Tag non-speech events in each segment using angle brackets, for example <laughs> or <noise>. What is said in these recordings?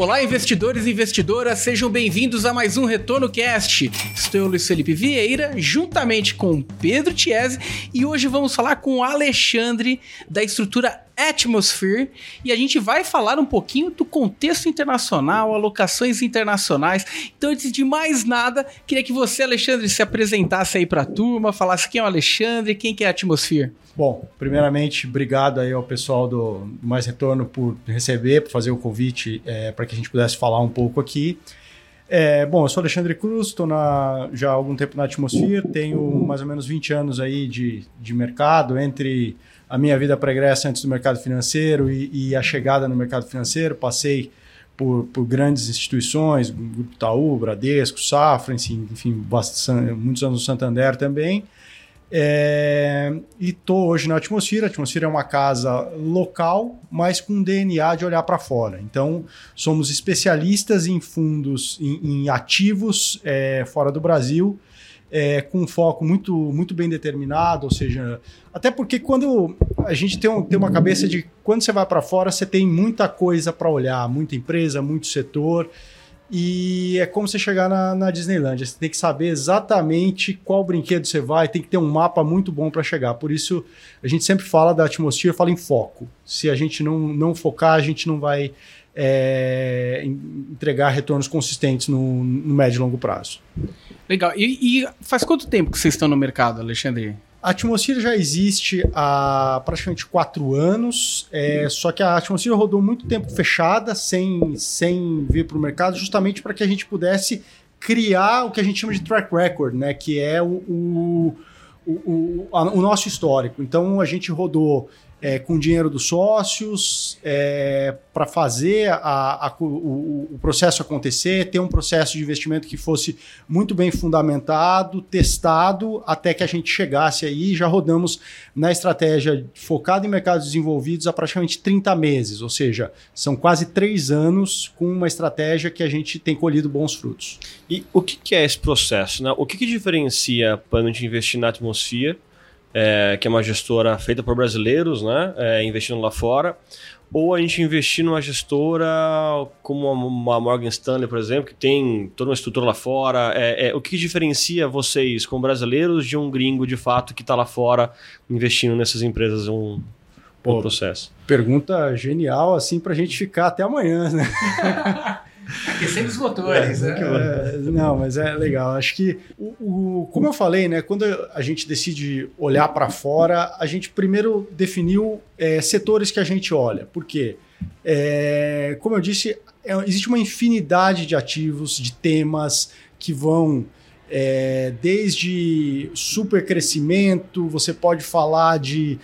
Olá, investidores e investidoras, sejam bem-vindos a mais um Retorno Cast. Estou eu, Luiz Felipe Vieira, juntamente com Pedro Tiese, e hoje vamos falar com o Alexandre da estrutura Atmosphere e a gente vai falar um pouquinho do contexto internacional, alocações internacionais. Então, antes de mais nada, queria que você, Alexandre, se apresentasse aí para a turma, falasse quem é o Alexandre, quem que é a Atmosphere. Bom, primeiramente, obrigado aí ao pessoal do Mais Retorno por receber, por fazer o convite é, para que a gente pudesse falar um pouco aqui. É, bom, eu sou Alexandre Cruz, estou já há algum tempo na Atmosphere, tenho mais ou menos 20 anos aí de, de mercado, entre a minha vida pregressa antes do mercado financeiro e, e, a chegada no mercado financeiro. Passei por, por grandes instituições, Grupo Itaú, Bradesco, Safra, enfim, bastante, muitos anos no Santander também. É, e estou hoje na Atmosfera. A Atmosfera é uma casa local, mas com DNA de olhar para fora. Então, somos especialistas em fundos, em, em ativos é, fora do Brasil é, com um foco muito, muito bem determinado, ou seja, até porque quando a gente tem, um, tem uma cabeça de quando você vai para fora, você tem muita coisa para olhar, muita empresa, muito setor. E é como você chegar na, na Disneylandia. Você tem que saber exatamente qual brinquedo você vai, tem que ter um mapa muito bom para chegar. Por isso, a gente sempre fala da atmosfera, fala em foco. Se a gente não, não focar, a gente não vai é, entregar retornos consistentes no, no médio e longo prazo. Legal. E, e, faz quanto tempo que vocês estão no mercado, Alexandre? A atmosfera já existe há praticamente quatro anos, é, só que a atmosfera rodou muito tempo fechada, sem, sem vir para o mercado, justamente para que a gente pudesse criar o que a gente chama de track record, né? Que é o, o, o, o, o nosso histórico. Então a gente rodou é, com dinheiro dos sócios é, para fazer a, a, o, o, processo acontecer, ter um processo de investimento que fosse muito bem fundamentado, testado, até que a gente chegasse aí. Já rodamos na estratégia focada em mercados desenvolvidos há praticamente 30 meses, ou seja, são quase três anos com uma estratégia que a gente tem colhido bons frutos. E o que, que é esse processo? Né? O que, que diferencia para a gente investir na atmosfera? É, que é uma gestora feita por brasileiros, né, é, investindo lá fora, ou a gente investir numa gestora como uma Morgan Stanley, por exemplo, que tem toda uma estrutura lá fora. É, é o que diferencia vocês como brasileiros de um gringo de fato que está lá fora investindo nessas empresas um, Pô, um processo? Pergunta genial, assim, para a gente ficar até amanhã, né? <laughs> Aquecendo os motores, é, né? É, não, mas é legal. Acho que, o, o, como eu falei, né, quando a gente decide olhar para fora, a gente primeiro definiu é, setores que a gente olha. Por quê? É, como eu disse, é, existe uma infinidade de ativos, de temas que vão é, desde super crescimento, você pode falar de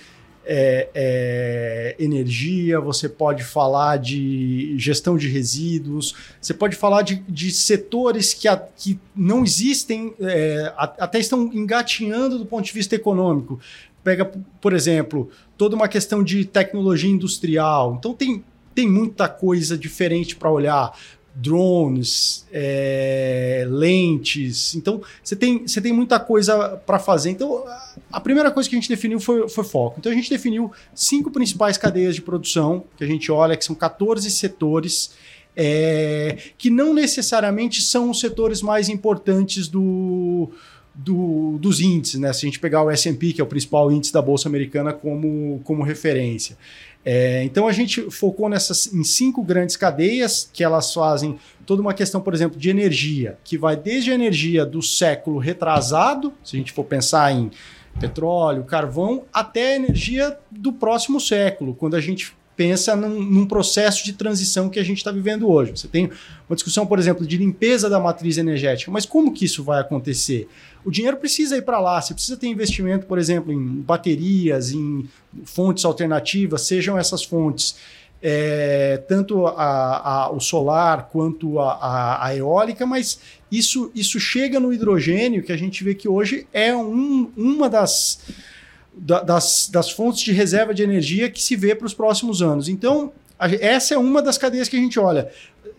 é, é, energia, você pode falar de gestão de resíduos, você pode falar de, de setores que, a, que não existem, é, até estão engatinhando do ponto de vista econômico. Pega, por exemplo, toda uma questão de tecnologia industrial. Então, tem, tem muita coisa diferente para olhar drones, é, lentes. Então, você tem, você tem muita coisa para fazer. Então, a primeira coisa que a gente definiu foi, foi foco. Então, a gente definiu cinco principais cadeias de produção que a gente olha, que são 14 setores. É, que não necessariamente são os setores mais importantes do, do, dos índices, né? Se a gente pegar o S&P, que é o principal índice da Bolsa Americana, como, como referência. É, então a gente focou nessas em cinco grandes cadeias que elas fazem toda uma questão, por exemplo, de energia, que vai desde a energia do século retrasado, se a gente for pensar em petróleo, carvão, até a energia do próximo século, quando a gente pensa num, num, processo de transição que a gente está vivendo hoje. Você tem uma discussão, por exemplo, de limpeza da matriz energética, mas como que isso vai acontecer? O dinheiro precisa ir para lá, você precisa ter investimento, por exemplo, em baterias, em fontes alternativas, sejam essas fontes é, tanto a, a, o solar quanto a, a, eólica, mas isso, isso chega no hidrogênio, que a gente vê que hoje é um, uma das das, das fontes de reserva de energia que se vê para os próximos anos. Então, a, essa é uma das cadeias que a gente olha.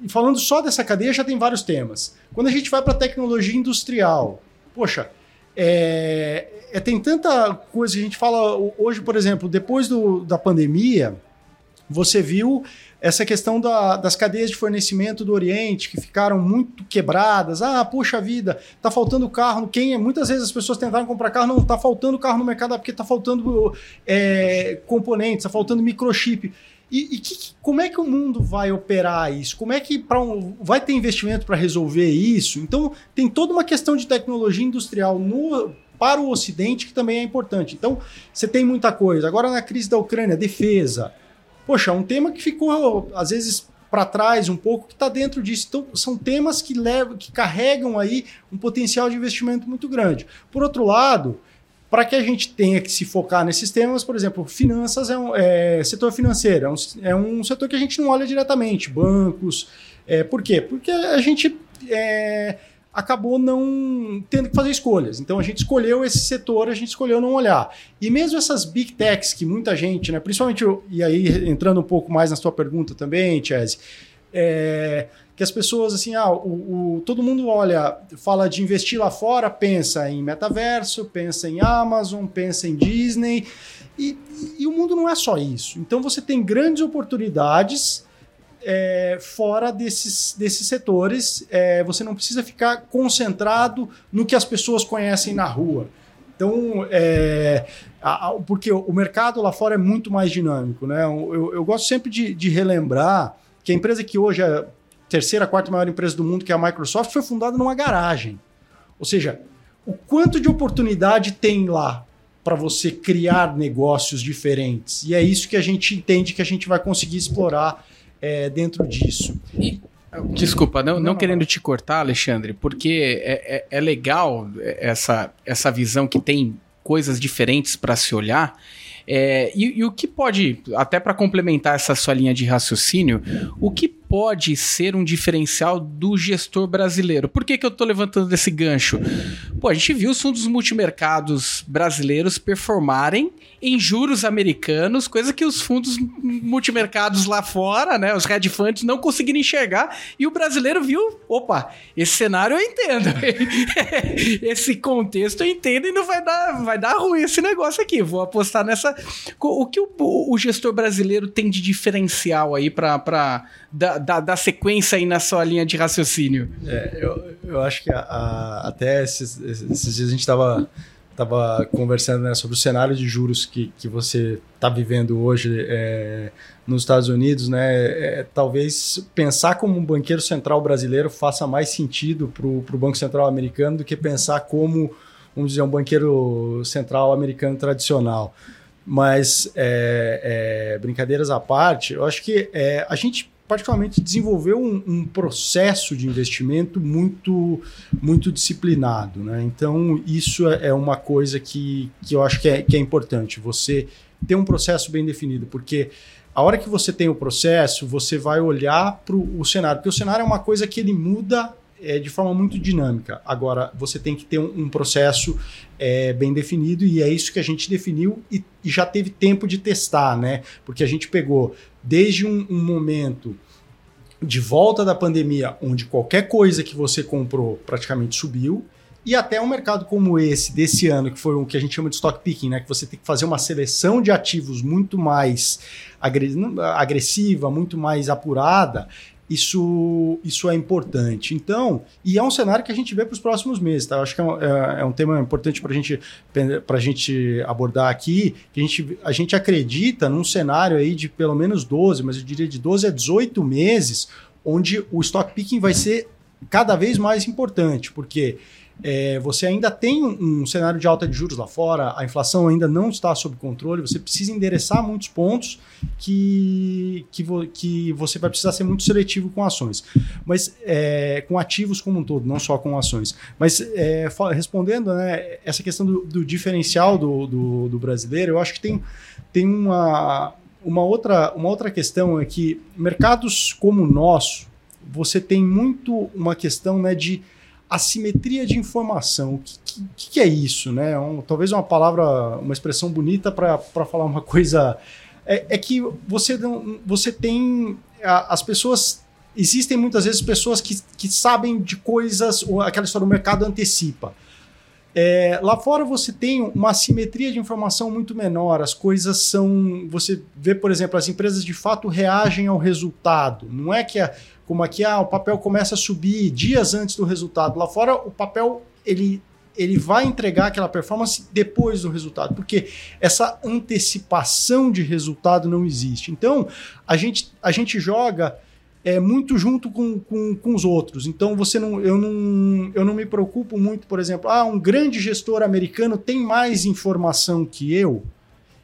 E falando só dessa cadeia, já tem vários temas. Quando a gente vai para a tecnologia industrial, poxa, é, é, tem tanta coisa que a gente fala hoje, por exemplo, depois do, da pandemia, você viu essa questão da, das cadeias de fornecimento do Oriente que ficaram muito quebradas. Ah, puxa vida, tá faltando carro. Quem muitas vezes as pessoas tentaram comprar carro, não tá faltando carro no mercado porque tá faltando é, componentes, tá faltando microchip. E, e que, como é que o mundo vai operar isso? Como é que um, vai ter investimento para resolver isso? Então, tem toda uma questão de tecnologia industrial no, para o Ocidente que também é importante. Então, você tem muita coisa. Agora, na crise da Ucrânia, defesa. Poxa, um tema que ficou, às vezes, para trás um pouco, que está dentro disso. Então, são temas que levam, que carregam aí um potencial de investimento muito grande. Por outro lado, para que a gente tenha que se focar nesses temas, por exemplo, finanças é um é, setor financeiro, é um, é um setor que a gente não olha diretamente, bancos. É, por quê? Porque a gente é, acabou não tendo que fazer escolhas. Então a gente escolheu esse setor, a gente escolheu não olhar. E mesmo essas big techs que muita gente, né, principalmente, e aí entrando um pouco mais na sua pergunta também, Chese, é, que as pessoas, assim, ah, o, o, todo mundo olha, fala de investir lá fora, pensa em metaverso, pensa em Amazon, pensa em Disney, e, e o mundo não é só isso. Então você tem grandes oportunidades é, fora desses, desses setores, é, você não precisa ficar concentrado no que as pessoas conhecem na rua. Então, é, a, a, porque o mercado lá fora é muito mais dinâmico. Né? Eu, eu gosto sempre de, de relembrar que a empresa que hoje é terceira, quarta maior empresa do mundo, que é a Microsoft, foi fundada numa garagem. Ou seja, o quanto de oportunidade tem lá para você criar negócios diferentes. E é isso que a gente entende que a gente vai conseguir explorar é, dentro disso. E, desculpa, não, não, não, querendo te cortar, Alexandre, porque é, é, é legal essa, essa visão que tem coisas diferentes para se olhar. É, e, e, o que pode, até para complementar essa sua linha de raciocínio, o que pode ser um diferencial do gestor brasileiro? Por que, que eu estou levantando esse gancho? Pô, a gente viu os fundos multimercados brasileiros performarem em juros americanos, coisa que os fundos multimercados lá fora, né, os hedge funds não conseguiram enxergar, e o brasileiro viu, opa, esse cenário eu entendo. <laughs> esse contexto eu entendo e não vai dar, vai dar ruim esse negócio aqui. Vou apostar nessa o que o, o gestor brasileiro tem de diferencial aí para da, da, da, sequência aí na sua linha de raciocínio? É, eu, eu acho que a, a, até esses, esses dias a gente estava tava conversando né, sobre o cenário de juros que, que você está vivendo hoje é, nos Estados Unidos, né? É, talvez pensar como um banqueiro central brasileiro faça mais sentido para o Banco Central americano do que pensar como, vamos dizer, um banqueiro central americano tradicional. Mas, é, é, brincadeiras à parte, eu acho que é, a gente particularmente desenvolveu um, um, processo de investimento muito muito disciplinado, né? Então isso é, é uma coisa que, que eu acho que é, que é importante. Você ter um processo bem definido, porque a hora que você tem o processo, você vai olhar para o cenário, porque o cenário é uma coisa que ele muda é, de forma muito dinâmica. Agora, você tem que ter um, um processo é, bem definido e é isso que a gente definiu e, e, já teve tempo de testar, né? Porque a gente pegou desde um, um momento de volta da pandemia, onde qualquer coisa que você comprou praticamente subiu, e até um mercado como esse, desse ano, que foi o que a gente chama de stock picking, né? que você tem que fazer uma seleção de ativos muito mais agressiva, muito mais apurada, isso, isso é importante. Então, e é um cenário que a gente vê para os próximos meses. Tá? Eu acho que é um, é, é um tema importante para gente, a gente abordar aqui, que a gente, a gente acredita num cenário aí de pelo menos 12, mas eu diria de 12 a 18 meses, onde o stock picking vai ser cada vez mais importante, porque é, você ainda tem um, cenário de alta de juros lá fora, a inflação ainda não está sob controle, você precisa endereçar muitos pontos que, que, vo, que você vai precisar ser muito seletivo com ações, mas é, com ativos como um todo, não só com ações. Mas é, respondendo né, essa questão do, do diferencial do, do, do, brasileiro, eu acho que tem, tem uma, uma, outra, uma outra questão é que mercados como o nosso, você tem muito uma questão né, de assimetria de informação. O que, que, que é isso? Né? Um, talvez uma palavra, uma expressão bonita para falar uma <laughs> coisa. É, é, que você, você tem. As pessoas. Existem muitas vezes pessoas que, que sabem de coisas, aquela história do mercado antecipa. É, lá fora você tem uma simetria de informação muito menor, as coisas são. Você vê, por exemplo, as empresas de fato reagem ao resultado. Não é que, a, como aqui, ah, o papel começa a subir dias antes do resultado. Lá fora, o papel ele ele vai entregar aquela performance depois do resultado, porque essa antecipação de resultado não existe. Então, a gente, a gente joga é, muito junto com, com, com os outros. Então, você não, eu, não, eu não me preocupo muito, por exemplo, ah, um grande gestor americano tem mais informação que eu.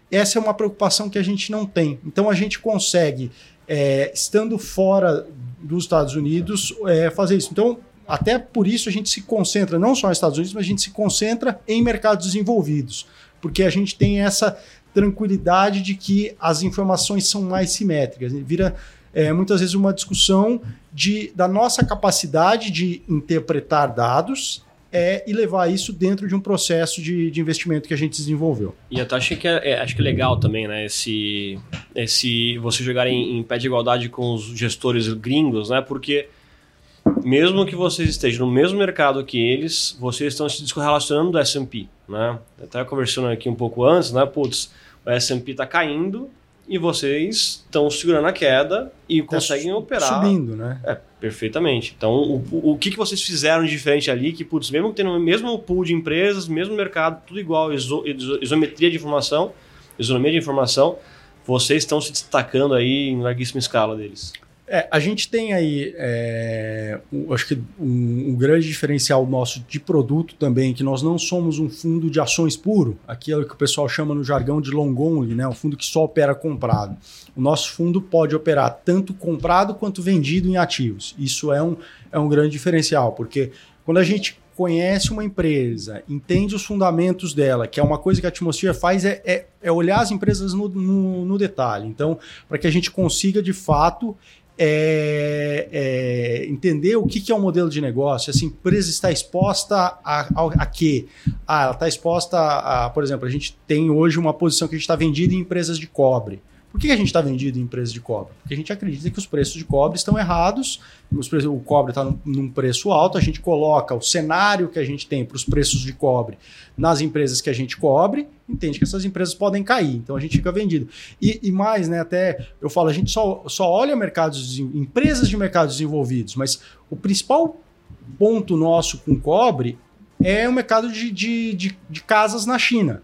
Essa é uma preocupação que a gente não tem. Então, a gente consegue, é, estando fora dos Estados Unidos, é, fazer isso. Então, até por isso a gente se concentra não só nos Estados Unidos, mas a gente se concentra em mercados desenvolvidos, porque a gente tem essa tranquilidade de que as informações são mais simétricas. Vira é, muitas vezes uma discussão de, da nossa capacidade de interpretar dados é, e levar isso dentro de um processo de, de investimento que a gente desenvolveu. E eu acho que é, é, acho que é legal também, né? Esse, esse você jogar em, em pé de igualdade com os gestores gringos, né? Porque mesmo que vocês estejam no mesmo mercado que eles, vocês estão se descorrelacionando do S&P, né? Até conversando aqui um pouco antes, né? Putz, o S&P está caindo e vocês estão segurando a queda e tá conseguem operar. Subindo, né? É, perfeitamente. Então, o, o que, que vocês fizeram de diferente ali, que, putz, mesmo tendo o mesmo pool de empresas, mesmo mercado, tudo igual, iso, isometria de informação, isonomia de informação, vocês estão se destacando aí em larguíssima escala deles. É, a gente tem aí, é, um, acho que um, um, grande diferencial nosso de produto também, que nós não somos um fundo de ações puro, aquilo que o pessoal chama no jargão de long only, né, um fundo que só opera comprado. O nosso fundo pode operar tanto comprado quanto vendido em ativos. Isso é um, é um grande diferencial, porque quando a gente conhece uma empresa, entende os fundamentos dela, que é uma coisa que a Atmosphere faz, é, é, é olhar as empresas no, no, no detalhe. Então, para que a gente consiga, de fato, é, é, entender o que, que, é um modelo de negócio. Essa empresa está exposta a, a, a quê? Ah, ela está exposta a, por exemplo, a gente tem hoje uma posição que a gente está vendida em empresas de cobre. Por que a gente está vendido em empresas de cobre? Porque a gente acredita que os preços de cobre estão errados, preços, o cobre está num, num, preço alto, a gente coloca o cenário que a gente tem para os preços de cobre nas empresas que a gente cobre, entende que essas empresas podem cair, então a gente fica vendido. E, e mais, né, até eu falo, a gente só, só olha mercados, empresas de mercados desenvolvidos, mas o principal ponto nosso com cobre é o mercado de, de, de, de casas na China.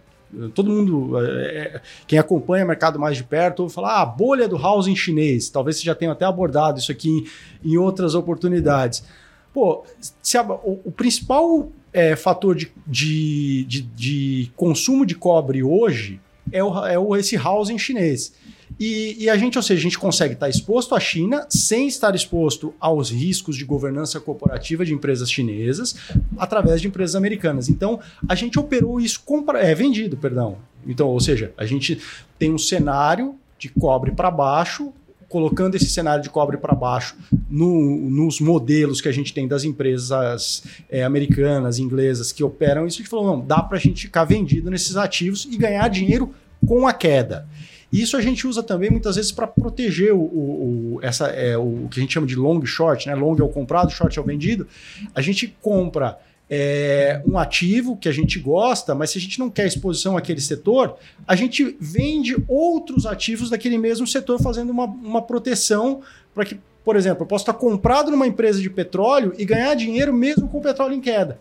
Todo mundo, é, é, quem acompanha o mercado mais de perto, ouve falar ah, a bolha do housing chinês. Talvez você já tenha até abordado isso aqui em, em outras oportunidades. Pô, a, o, o, principal é, fator de, de, de, de, consumo de cobre hoje é, o, é o, esse housing chinês. E, e, a gente, ou seja, a gente consegue estar exposto à China sem estar exposto aos riscos de governança corporativa de empresas chinesas através de empresas americanas. Então, a gente operou isso compra, é vendido, perdão. Então, ou seja, a gente tem um cenário de cobre para baixo, colocando esse cenário de cobre para baixo no, nos modelos que a gente tem das empresas é, americanas, inglesas que operam isso, a gente falou, não, dá para a gente ficar vendido nesses ativos e ganhar dinheiro com a queda. Isso a gente usa também muitas vezes para proteger o, o, o, essa, é, o que a gente chama de long short, né? Long é o comprado, short é o vendido. A gente compra é, um ativo que a gente gosta, mas se a gente não quer exposição àquele setor, a gente vende outros ativos daquele mesmo setor fazendo uma, uma proteção para que, por exemplo, eu posso estar comprado numa empresa de petróleo e ganhar dinheiro mesmo com o petróleo em queda.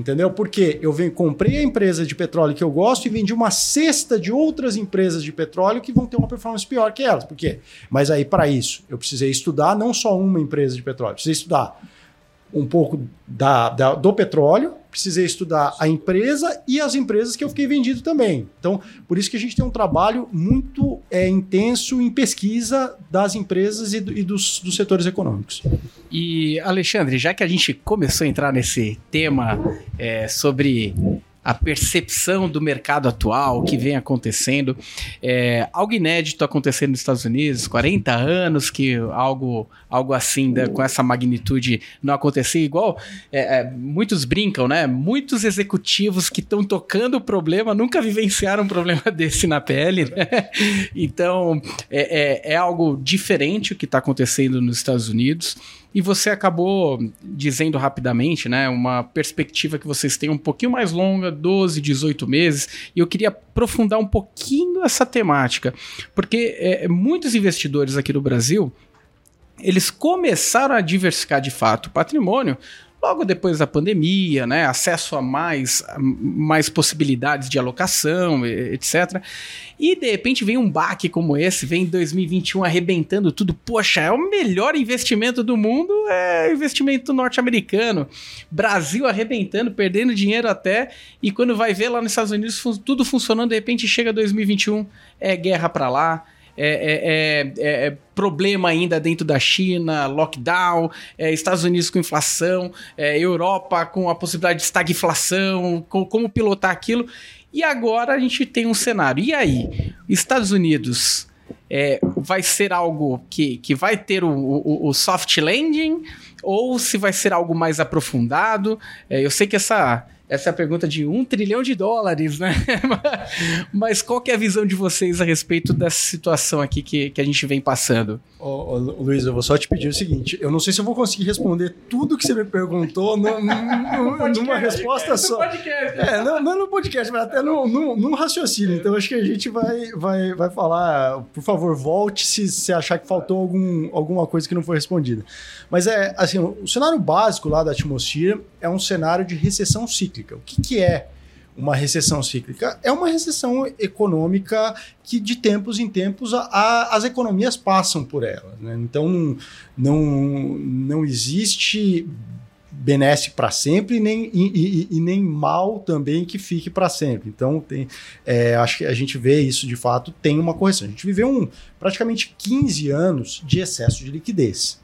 Entendeu? Porque eu venho, comprei a empresa de petróleo que eu gosto e vendi uma cesta de outras empresas de petróleo que vão ter uma performance pior que elas. Por quê? Mas aí, para isso, eu precisei estudar não só uma empresa de petróleo, precisei estudar um pouco da, da, do petróleo, precisei estudar a empresa e as empresas que eu fiquei vendido também. Então, por isso que a gente tem um trabalho muito é, intenso em pesquisa das empresas e, do, e dos, dos setores econômicos. E, Alexandre, já que a gente começou a entrar nesse tema é, sobre a percepção do mercado atual, o que vem acontecendo. É, algo inédito acontecendo nos Estados Unidos, 40 anos que algo, algo assim, da, com essa magnitude, não acontecia. Igual é, é, muitos brincam, né? Muitos executivos que estão tocando o problema nunca vivenciaram um problema <laughs> desse na pele. Né? Então, é, é, é algo diferente o que está acontecendo nos Estados Unidos. E você acabou dizendo rapidamente, né, uma perspectiva que vocês têm um pouquinho mais longa, 12, 18 meses, e eu queria aprofundar um pouquinho essa temática, porque é, muitos investidores aqui no Brasil, eles começaram a diversificar de fato o patrimônio logo depois da pandemia, né, acesso a mais, mais possibilidades de alocação, etc. E de repente vem um baque como esse, vem 2021 arrebentando tudo. Poxa, é o melhor investimento do mundo, é investimento norte-americano. Brasil arrebentando, perdendo dinheiro até, e quando vai ver lá nos Estados Unidos tudo funcionando, de repente chega 2021, é guerra para lá é, é, é, é, problema ainda dentro da China, lockdown, é, Estados Unidos com inflação, é, Europa com a possibilidade de estagflação, com, como pilotar aquilo. E agora a gente tem um cenário. E aí? Estados Unidos é, vai ser algo que, que vai ter o, o, o, soft landing ou se vai ser algo mais aprofundado? É, eu sei que essa essa é a pergunta de um trilhão de dólares, né? <laughs> Mas qual que é a visão de vocês a respeito dessa situação aqui que, que a gente vem passando? Ô, ô, Luiz, eu vou só te pedir o seguinte: eu não sei se eu vou conseguir responder tudo que você me perguntou no, no, no, numa resposta só. No podcast. É, não, não no podcast, mas até num raciocínio. Então acho que a gente vai, vai, vai falar. Por favor, volte se você achar que faltou algum, alguma coisa que não foi respondida. Mas é assim: o cenário básico lá da atmosfera é um cenário de recessão cíclica cíclica. O que, que é uma recessão cíclica? É uma recessão econômica que de tempos em tempos a, a, as economias passam por ela. Né? Então não, não, não existe benesse para sempre nem, e, e, e, nem mal também que fique para sempre. Então, tem, é, acho que a gente vê isso de fato, tem uma correção. A gente viveu um, praticamente 15 anos de excesso de liquidez.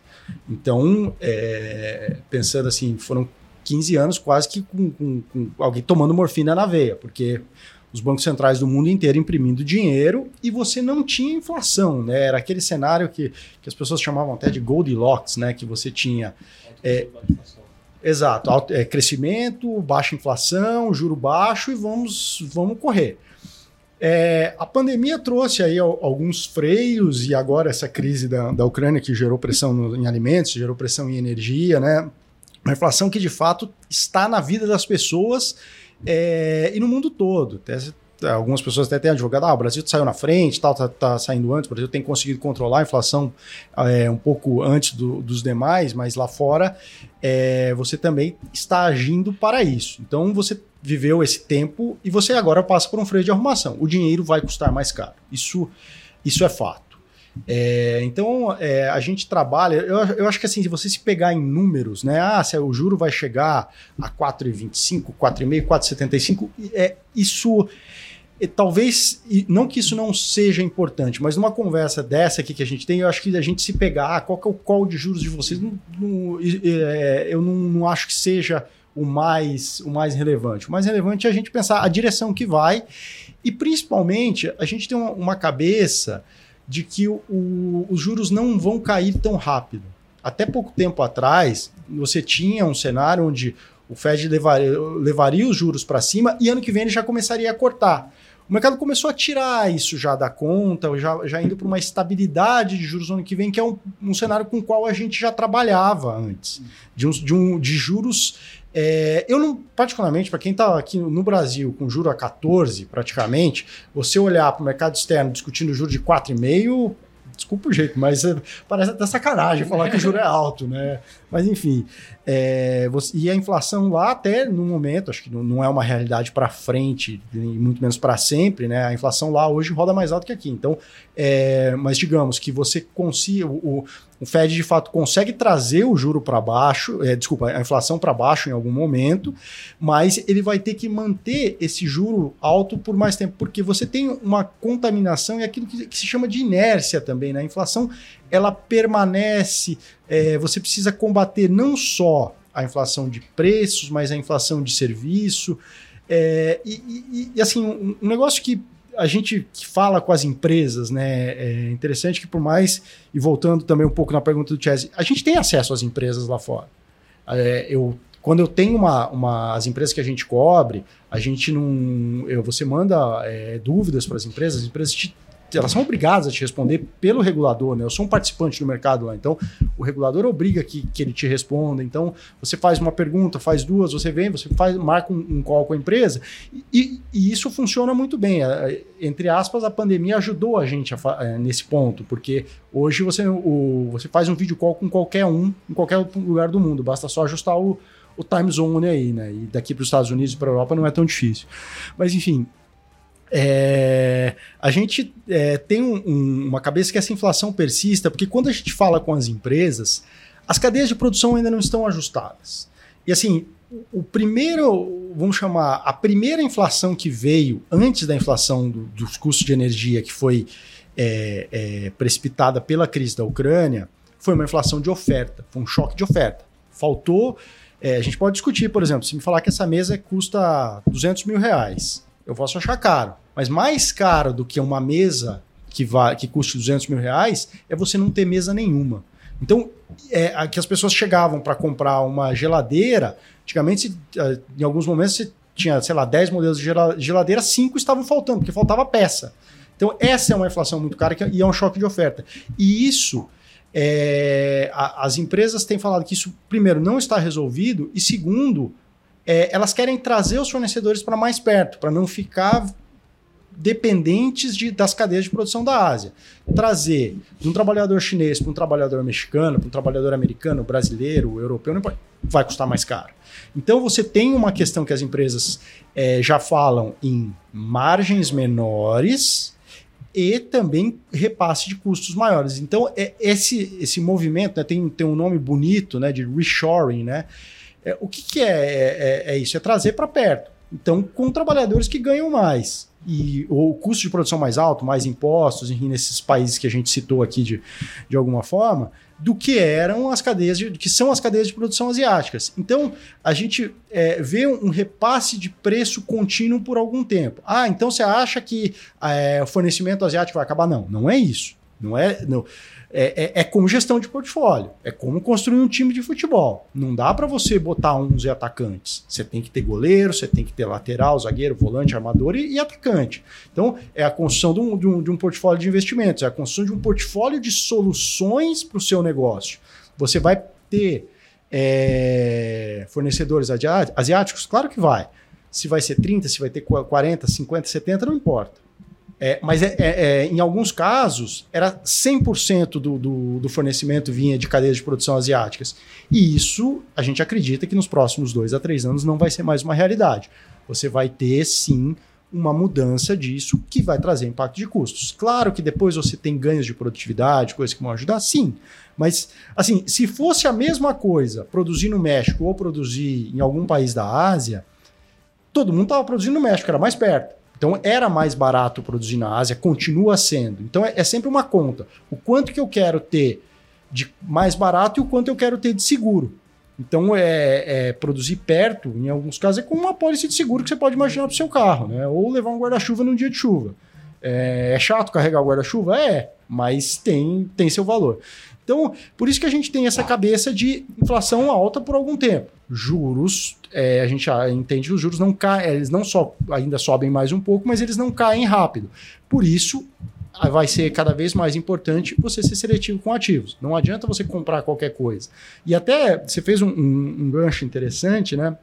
Então, é, pensando assim, foram 15 anos quase que com, com, com alguém tomando morfina na veia, porque os bancos centrais do mundo inteiro imprimindo dinheiro e você não tinha inflação, né? Era aquele cenário que, que as pessoas chamavam até de Goldilocks, né? Que você tinha. É, exato, alto, é, crescimento, baixa inflação, juro baixo e vamos, vamos correr. É, a pandemia trouxe aí alguns freios e agora essa crise da, da Ucrânia que gerou pressão no, em alimentos, gerou pressão em energia, né? Uma inflação que de fato está na vida das pessoas é, e no mundo todo. Até, algumas pessoas até têm advogado, ah, o Brasil saiu na frente, tal, tá, tá saindo antes, o Brasil tem conseguido controlar a inflação é, um pouco antes do, dos demais, mas lá fora é, você também está agindo para isso. Então você viveu esse tempo e você agora passa por um freio de arrumação. O dinheiro vai custar mais caro. Isso, isso é fato. É, então, é, a gente trabalha. Eu, eu acho que assim, se você se pegar em números, né? Ah, se o juro vai chegar a 4,25, 4,5, 4,75, é, isso. É, talvez, não que isso não seja importante, mas numa conversa dessa aqui que a gente tem, eu acho que a gente se pegar, ah, qual que é o call de juros de vocês, não, não, é, eu não, não acho que seja o mais, o mais relevante. O mais relevante é a gente pensar a direção que vai e, principalmente, a gente tem uma, uma cabeça de que o, o, os juros não vão cair tão rápido. Até pouco tempo atrás, você tinha um cenário onde o Fed levaria, levaria os juros para cima e ano que vem ele já começaria a cortar. O mercado começou a tirar isso já da conta, já, já indo para uma estabilidade de juros no ano que vem, que é um, um cenário com o qual a gente já trabalhava antes. De, um, de, um, de juros é, eu não, particularmente, para quem está aqui no Brasil com juro a 14 praticamente, você olhar para o mercado externo discutindo juro de 4,5, desculpa o jeito, mas é, parece até sacanagem falar que o juro é alto, né? Mas enfim, é, você, e a inflação lá até no momento, acho que não, não é uma realidade para frente, muito menos para sempre, né? A inflação lá hoje roda mais alto que aqui. Então, é, mas digamos que você consiga, o, o Fed de fato consegue trazer o juro para baixo, é, desculpa, a inflação para baixo em algum momento, mas ele vai ter que manter esse juro alto por mais tempo, porque você tem uma contaminação e aquilo que, que se chama de inércia também, né? A inflação ela permanece, é, você precisa combater não só a inflação de preços, mas a inflação de serviço. É, e, e, e, assim, um, negócio que a gente fala com as empresas, né? É interessante que por mais, e voltando também um pouco na pergunta do Chese, a gente tem acesso às empresas lá fora. É, eu, quando eu tenho uma, uma, as empresas que a gente cobre, a gente não. Eu, você manda é, dúvidas para as empresas, as empresas te elas são obrigadas a te responder pelo regulador, né? Eu sou um participante do mercado lá, então o regulador obriga que, que ele te responda. Então você faz uma pergunta, faz duas, você vem, você faz, marca um, um call com a empresa e, e, isso funciona muito bem. Entre aspas, a pandemia ajudou a gente a, é, nesse ponto, porque hoje você, o, você faz um vídeo call com qualquer um, em qualquer lugar do mundo, basta só ajustar o, o time zone aí, né? E daqui para os Estados Unidos e para a Europa não é tão difícil. Mas enfim, é, a gente é, tem um, um, uma cabeça que essa inflação persista, porque quando a gente fala com as empresas, as cadeias de produção ainda não estão ajustadas. E assim, o primeiro, vamos chamar, a primeira inflação que veio antes da inflação do, dos custos de energia, que foi é, é, precipitada pela crise da Ucrânia, foi uma inflação de oferta, foi um choque de oferta. Faltou. É, a gente pode discutir, por exemplo, se me falar que essa mesa custa 200 mil reais eu posso achar caro. Mas mais caro do que uma mesa que, vai, que custe 200 mil reais é você não ter mesa nenhuma. Então, é, que as pessoas chegavam para comprar uma geladeira, antigamente, é, em alguns momentos, você tinha, sei lá, 10 modelos de geladeira, 5 estavam faltando, porque faltava peça. Então, essa é uma inflação muito cara e é um choque de oferta. E isso, é, a, as empresas têm falado que isso, primeiro, não está resolvido, e segundo, é, elas querem trazer os fornecedores para mais perto, para não ficar dependentes de, das cadeias de produção da Ásia. Trazer de um trabalhador chinês para um trabalhador mexicano, para um trabalhador americano, brasileiro, europeu, não vai custar mais caro. Então você tem uma questão que as empresas é, já falam em margens menores e também repasse de custos maiores. Então é, esse, esse movimento né, tem, tem um nome bonito né, de reshoring, né? É, o que, que é, é, é, isso? É trazer para perto. Então, com trabalhadores que ganham mais e o custo de produção mais alto, mais impostos, enfim, nesses países que a gente citou aqui de, de alguma forma, do que eram as cadeias de, que são as cadeias de produção asiáticas. Então, a gente é, vê um, repasse de preço contínuo por algum tempo. Ah, então você acha que é, o fornecimento asiático vai acabar? Não, não é isso. Não é. Não. É, é, é, como gestão de portfólio, é como construir um time de futebol. Não dá para você botar 11 atacantes. Você tem que ter goleiro, você tem que ter lateral, zagueiro, volante, armador e, e atacante. Então, é a construção de um, de, um, de um, portfólio de investimentos, é a construção de um portfólio de soluções para o seu negócio. Você vai ter é, fornecedores asiáticos? Claro que vai. Se vai ser 30, se vai ter 40, 50, 70, não importa. É, mas é, é, é, em alguns casos era 100% do, do, do, fornecimento vinha de cadeias de produção asiáticas. E isso a gente acredita que nos próximos dois a três anos não vai ser mais uma realidade. Você vai ter sim uma mudança disso que vai trazer impacto de custos. Claro que depois você tem ganhos de produtividade, coisas que vão ajudar, sim. Mas, assim, se fosse a mesma coisa produzir no México ou produzir em algum país da Ásia, todo mundo estava produzindo no México, era mais perto. Então era mais barato produzir na Ásia, continua sendo. Então é, é, sempre uma conta. O quanto que eu quero ter de mais barato e o quanto eu quero ter de seguro. Então é, é produzir perto, em alguns casos, é como uma pólice de seguro que você pode imaginar para o seu carro, né? Ou levar um guarda-chuva num dia de chuva. É, é chato carregar o guarda-chuva? É, mas tem, tem seu valor. Então, por isso que a gente tem essa cabeça de inflação alta por algum tempo. Juros, é, a gente entende que os juros não caem, eles não só ainda sobem mais um pouco, mas eles não caem rápido. Por isso, vai ser cada vez mais importante você ser seletivo com ativos. Não adianta você comprar qualquer coisa. E até você fez um, um, um gancho interessante, né?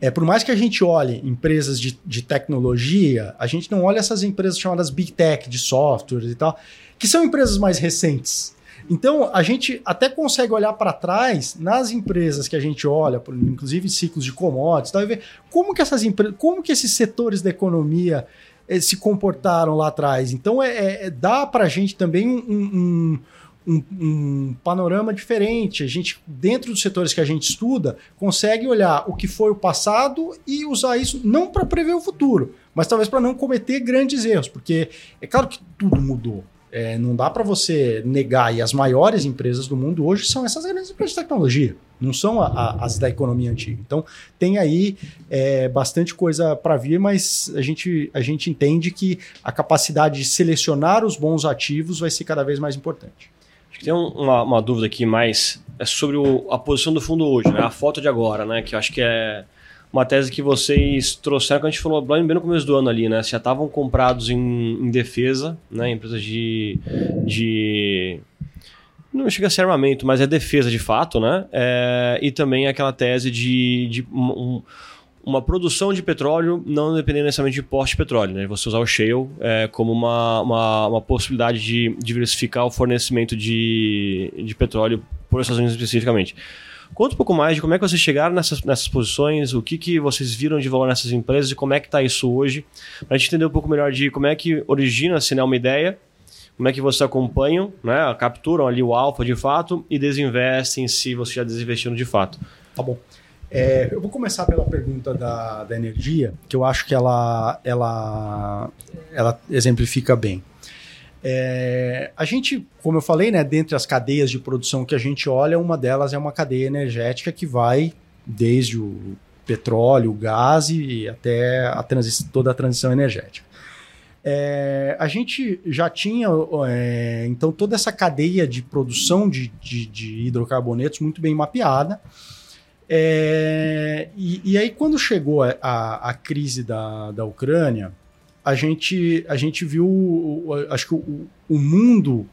É, por mais que a gente olhe empresas de, de tecnologia, a gente não olha essas empresas chamadas Big Tech, de software e tal, que são empresas mais recentes. Então, a gente até consegue olhar para trás nas empresas que a gente olha, inclusive ciclos de commodities, tá, e ver como que essas empresas, como que esses setores da economia eh, se comportaram lá atrás. Então, é, é, é dá para a gente também um, um, um, um, panorama diferente. A gente, dentro dos setores que a gente estuda, consegue olhar o que foi o passado e usar isso não para prever o futuro, mas talvez para não cometer grandes erros, porque é claro que tudo mudou. É, não dá para você negar, e as maiores empresas do mundo hoje são essas grandes empresas de tecnologia, não são a, a, as da economia antiga. Então, tem aí é, bastante coisa para vir, mas a gente, a gente entende que a capacidade de selecionar os bons ativos vai ser cada vez mais importante. Acho que tem uma, uma dúvida aqui mais é sobre o, a posição do fundo hoje, né? a foto de agora, né? que eu acho que é uma tese que vocês trouxeram, que a gente falou bem no começo do ano ali, né? Já estavam comprados em, em defesa, né? Empresas de, de não chega a ser armamento, mas é defesa de fato, né? É, e também aquela tese de, de um, uma produção de petróleo não dependendo necessariamente de porte de petróleo, né? Você usar o shale é, como uma, uma, uma, possibilidade de diversificar o fornecimento de, de petróleo por Estados Unidos especificamente. Conta um pouco mais de como é que vocês chegaram nessas, nessas posições, o que, que vocês viram de valor nessas empresas e como é que está isso hoje, para a gente entender um pouco melhor de como é que origina-se né, uma ideia, como é que vocês acompanham, né, capturam ali o alfa de fato e desinvestem se vocês já desinvestiram de fato. Tá bom. É, eu vou começar pela pergunta da, da energia, que eu acho que ela, ela, ela exemplifica bem. É, a gente, como eu falei, né, dentre as cadeias de produção que a gente olha, uma delas é uma cadeia energética que vai desde o petróleo, o gás e até a toda a transição energética. É, a gente já tinha, é, então, toda essa cadeia de produção de, de, de hidrocarbonetos muito bem mapeada. É, e, e, aí, quando chegou a, a, crise da, da Ucrânia, a gente, a gente viu, acho que o, o mundo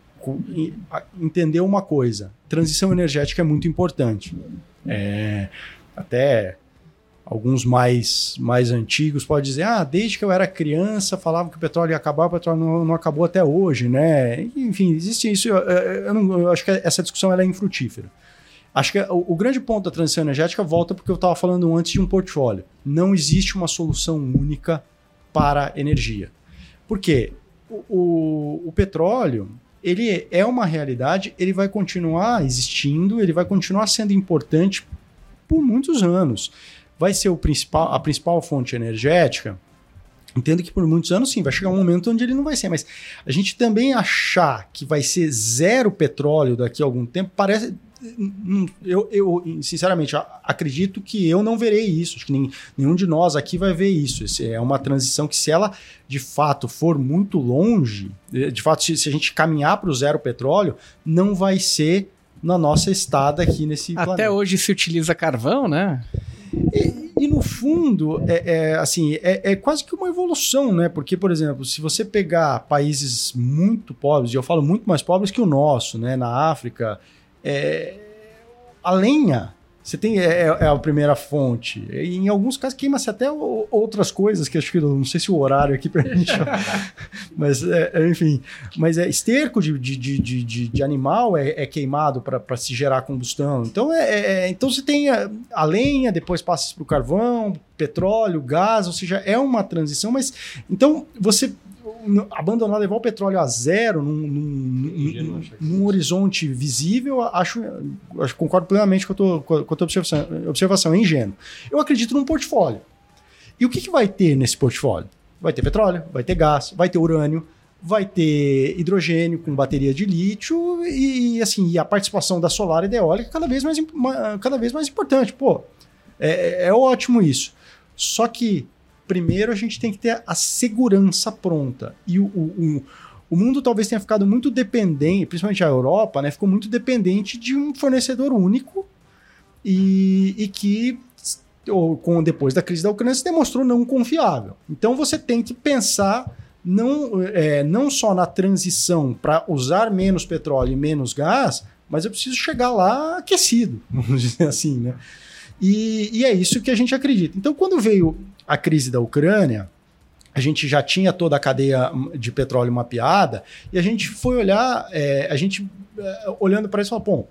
entendeu uma coisa: transição energética é muito importante. É, até alguns mais, mais antigos podem dizer: ah, desde que eu era criança falavam que o petróleo ia acabar, o petróleo não, não acabou até hoje, né? Enfim, existe isso. Eu, eu, não, eu acho que essa discussão é infrutífera. Acho que o, grande ponto da transição energética volta porque eu estava falando antes de um portfólio. Não existe uma solução única para energia. Por quê? O, o, o petróleo ele é uma realidade, ele vai continuar existindo, ele vai continuar sendo importante por muitos anos. Vai ser o principal, a principal fonte energética. Entendo que por muitos anos sim, vai chegar um momento onde ele não vai ser, mas a gente também achar que vai ser zero petróleo daqui a algum tempo parece eu, eu, sinceramente, acredito que eu não verei isso. Acho que nem, nenhum de nós aqui vai ver isso. Esse é uma transição que, se ela de fato for muito longe, de fato, se, se a gente caminhar para o zero petróleo, não vai ser na nossa estada aqui nesse Até planeta. hoje se utiliza carvão, né? E, e no fundo, é, é assim, é, é, quase que uma evolução, né? Porque, por exemplo, se você pegar países muito pobres, e eu falo muito mais pobres que o nosso, né? Na África, é, a lenha você tem é, é, é, a primeira fonte. E em alguns casos queima-se até outras coisas que acho que não sei se o horário aqui <laughs> para gente, <laughs> mas é, é, enfim, mas é esterco de, de, de, de, de animal é, é queimado para se gerar combustão. Então é, então você tem a, a lenha, depois passa para o carvão, petróleo, gás, ou seja, é uma transição. Mas então você abandonar, levar o petróleo a zero num, num, num horizonte visível, acho, acho concordo plenamente com a tua, com a tua observação, observação, é ingênuo. Eu acredito num portfólio. E o que, que vai ter nesse portfólio? Vai ter petróleo, vai ter gás, vai ter urânio, vai ter hidrogênio com bateria de lítio e, assim, e a participação da solar e da eólica cada vez mais, cada vez mais importante. Pô, é, é ótimo isso. Só que primeiro a gente tem que ter a segurança pronta. E o, o, o mundo talvez tenha ficado muito dependente, principalmente a Europa, né, ficou muito dependente de um fornecedor único e, e que ou, com, depois da crise da Ucrânia se demonstrou não confiável. Então você tem que pensar não, é, não só na transição para usar menos petróleo e menos gás, mas eu preciso chegar lá aquecido, <laughs> vamos dizer assim, né? E, e, é isso que a gente acredita. Então, quando veio a crise da Ucrânia, a gente já tinha toda a cadeia de petróleo mapeada e a gente foi olhar, é, a gente é, olhando para isso, falou, bom,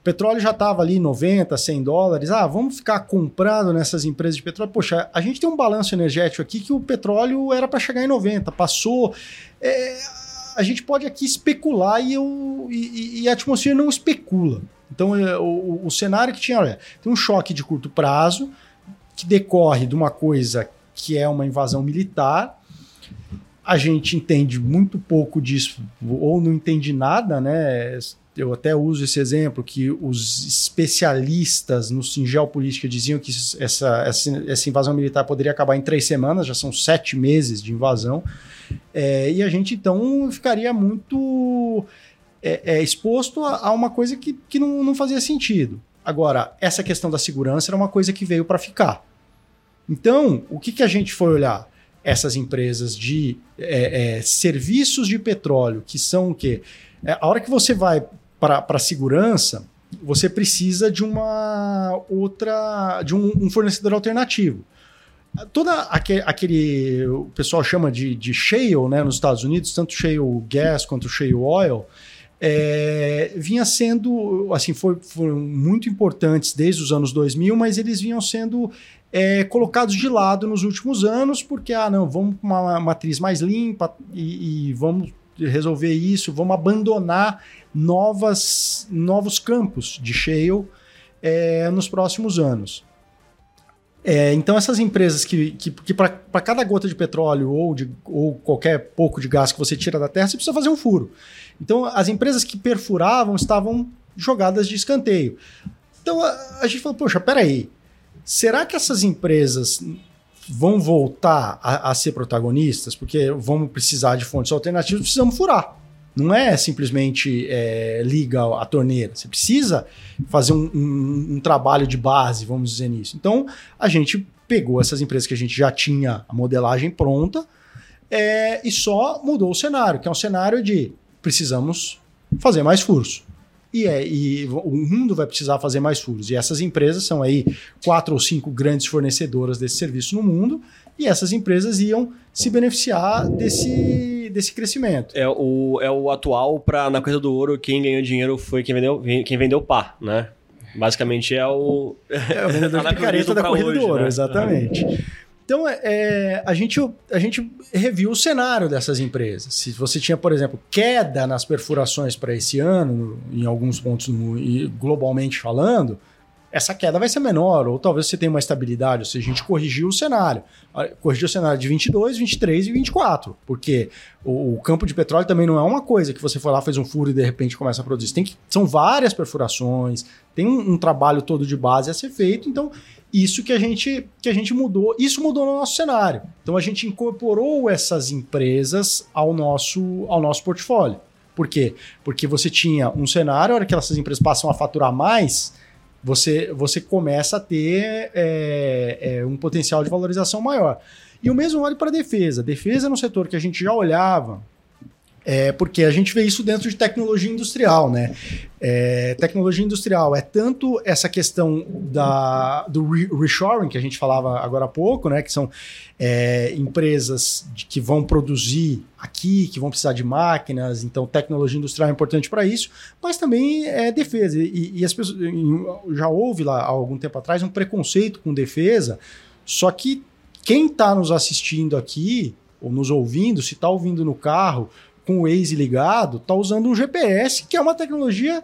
o petróleo já estava ali 90, 100 dólares. Ah, vamos ficar comprando nessas empresas de petróleo. Poxa, a gente tem um balanço energético aqui que o petróleo era para chegar em 90, passou. É, a gente pode aqui especular e, eu, e, e a atmosfera não especula. Então, é, o, o, cenário que tinha, olha, tem um choque de curto prazo, que decorre de uma coisa que é uma invasão militar. A gente entende muito pouco disso, ou não entende nada, né? Eu até uso esse exemplo que os especialistas no geopolítica diziam que essa, essa, essa, invasão militar poderia acabar em três semanas, já são sete meses de invasão. É, e a gente então ficaria muito é, é, exposto a, a, uma coisa que, que não, não fazia sentido. Agora, essa questão da segurança era uma coisa que veio para ficar. Então, o que, que a gente foi olhar? Essas empresas de é, é, serviços de petróleo, que são o quê? É, a hora que você vai para a segurança, você precisa de uma outra, de um, um fornecedor alternativo. Toda aquele, aquele, o pessoal chama de, de shale, né, nos Estados Unidos, tanto shale gas quanto shale oil, é, vinha sendo, assim, foi, foram muito importantes desde os anos 2000, mas eles vinham sendo é, colocados de lado nos últimos anos, porque, ah, não, vamos para uma matriz mais limpa e, e vamos resolver isso, vamos abandonar novas, novos campos de shale é, nos próximos anos. É, então, essas empresas que, que, que para cada gota de petróleo ou, de, ou qualquer pouco de gás que você tira da terra, você precisa fazer um furo. Então, as empresas que perfuravam estavam jogadas de escanteio. Então, a, a gente falou, poxa, peraí, será que essas empresas vão voltar a, a ser protagonistas? Porque vamos precisar de fontes alternativas, precisamos furar. Não é simplesmente é, liga a torneira. Você precisa fazer um, um, um, trabalho de base, vamos dizer nisso. Então, a gente pegou essas empresas que a gente já tinha a modelagem pronta é, e só mudou o cenário, que é um cenário de precisamos fazer mais furos. E, é, e o mundo vai precisar fazer mais furos. E essas empresas são aí quatro ou cinco grandes fornecedoras desse serviço no mundo, e essas empresas iam se beneficiar desse, desse crescimento. É o, é o atual para na coisa do ouro, quem ganhou dinheiro foi quem vendeu, quem vendeu pá, né? Basicamente é o. É o vendedor de picareta da corrida hoje, do ouro, né? exatamente. Então, é, é, a, gente, a gente reviu o cenário dessas empresas. Se você tinha, por exemplo, queda nas perfurações para esse ano, em alguns pontos, no, globalmente falando, essa queda vai ser menor, ou talvez você tenha uma estabilidade, ou seja, a gente corrigiu o cenário. Corrigiu o cenário de 22, 23 e 24, porque o, o, campo de petróleo também não é uma coisa que você foi lá, fez um furo e de repente começa a produzir. Tem que, são várias perfurações, tem um, um trabalho todo de base a ser feito, então isso que a gente que a gente mudou, isso mudou no nosso cenário. Então a gente incorporou essas empresas ao nosso ao nosso portfólio. Por quê? Porque você tinha um cenário, a hora que essas empresas passam a faturar mais, você, você começa a ter é, é, um potencial de valorização maior. E o mesmo vale para a defesa. Defesa é um setor que a gente já olhava, é, porque a gente vê isso dentro de tecnologia industrial, né? É, tecnologia industrial é tanto essa questão da, do reshoring que a gente falava agora há pouco, né? Que são é, empresas de, que vão produzir aqui, que vão precisar de máquinas, então tecnologia industrial é importante para isso, mas também é defesa. E, e as pessoas já houve lá há algum tempo atrás um preconceito com defesa, só que quem está nos assistindo aqui ou nos ouvindo, se está ouvindo no carro com o Waze ligado, está usando um GPS, que é uma tecnologia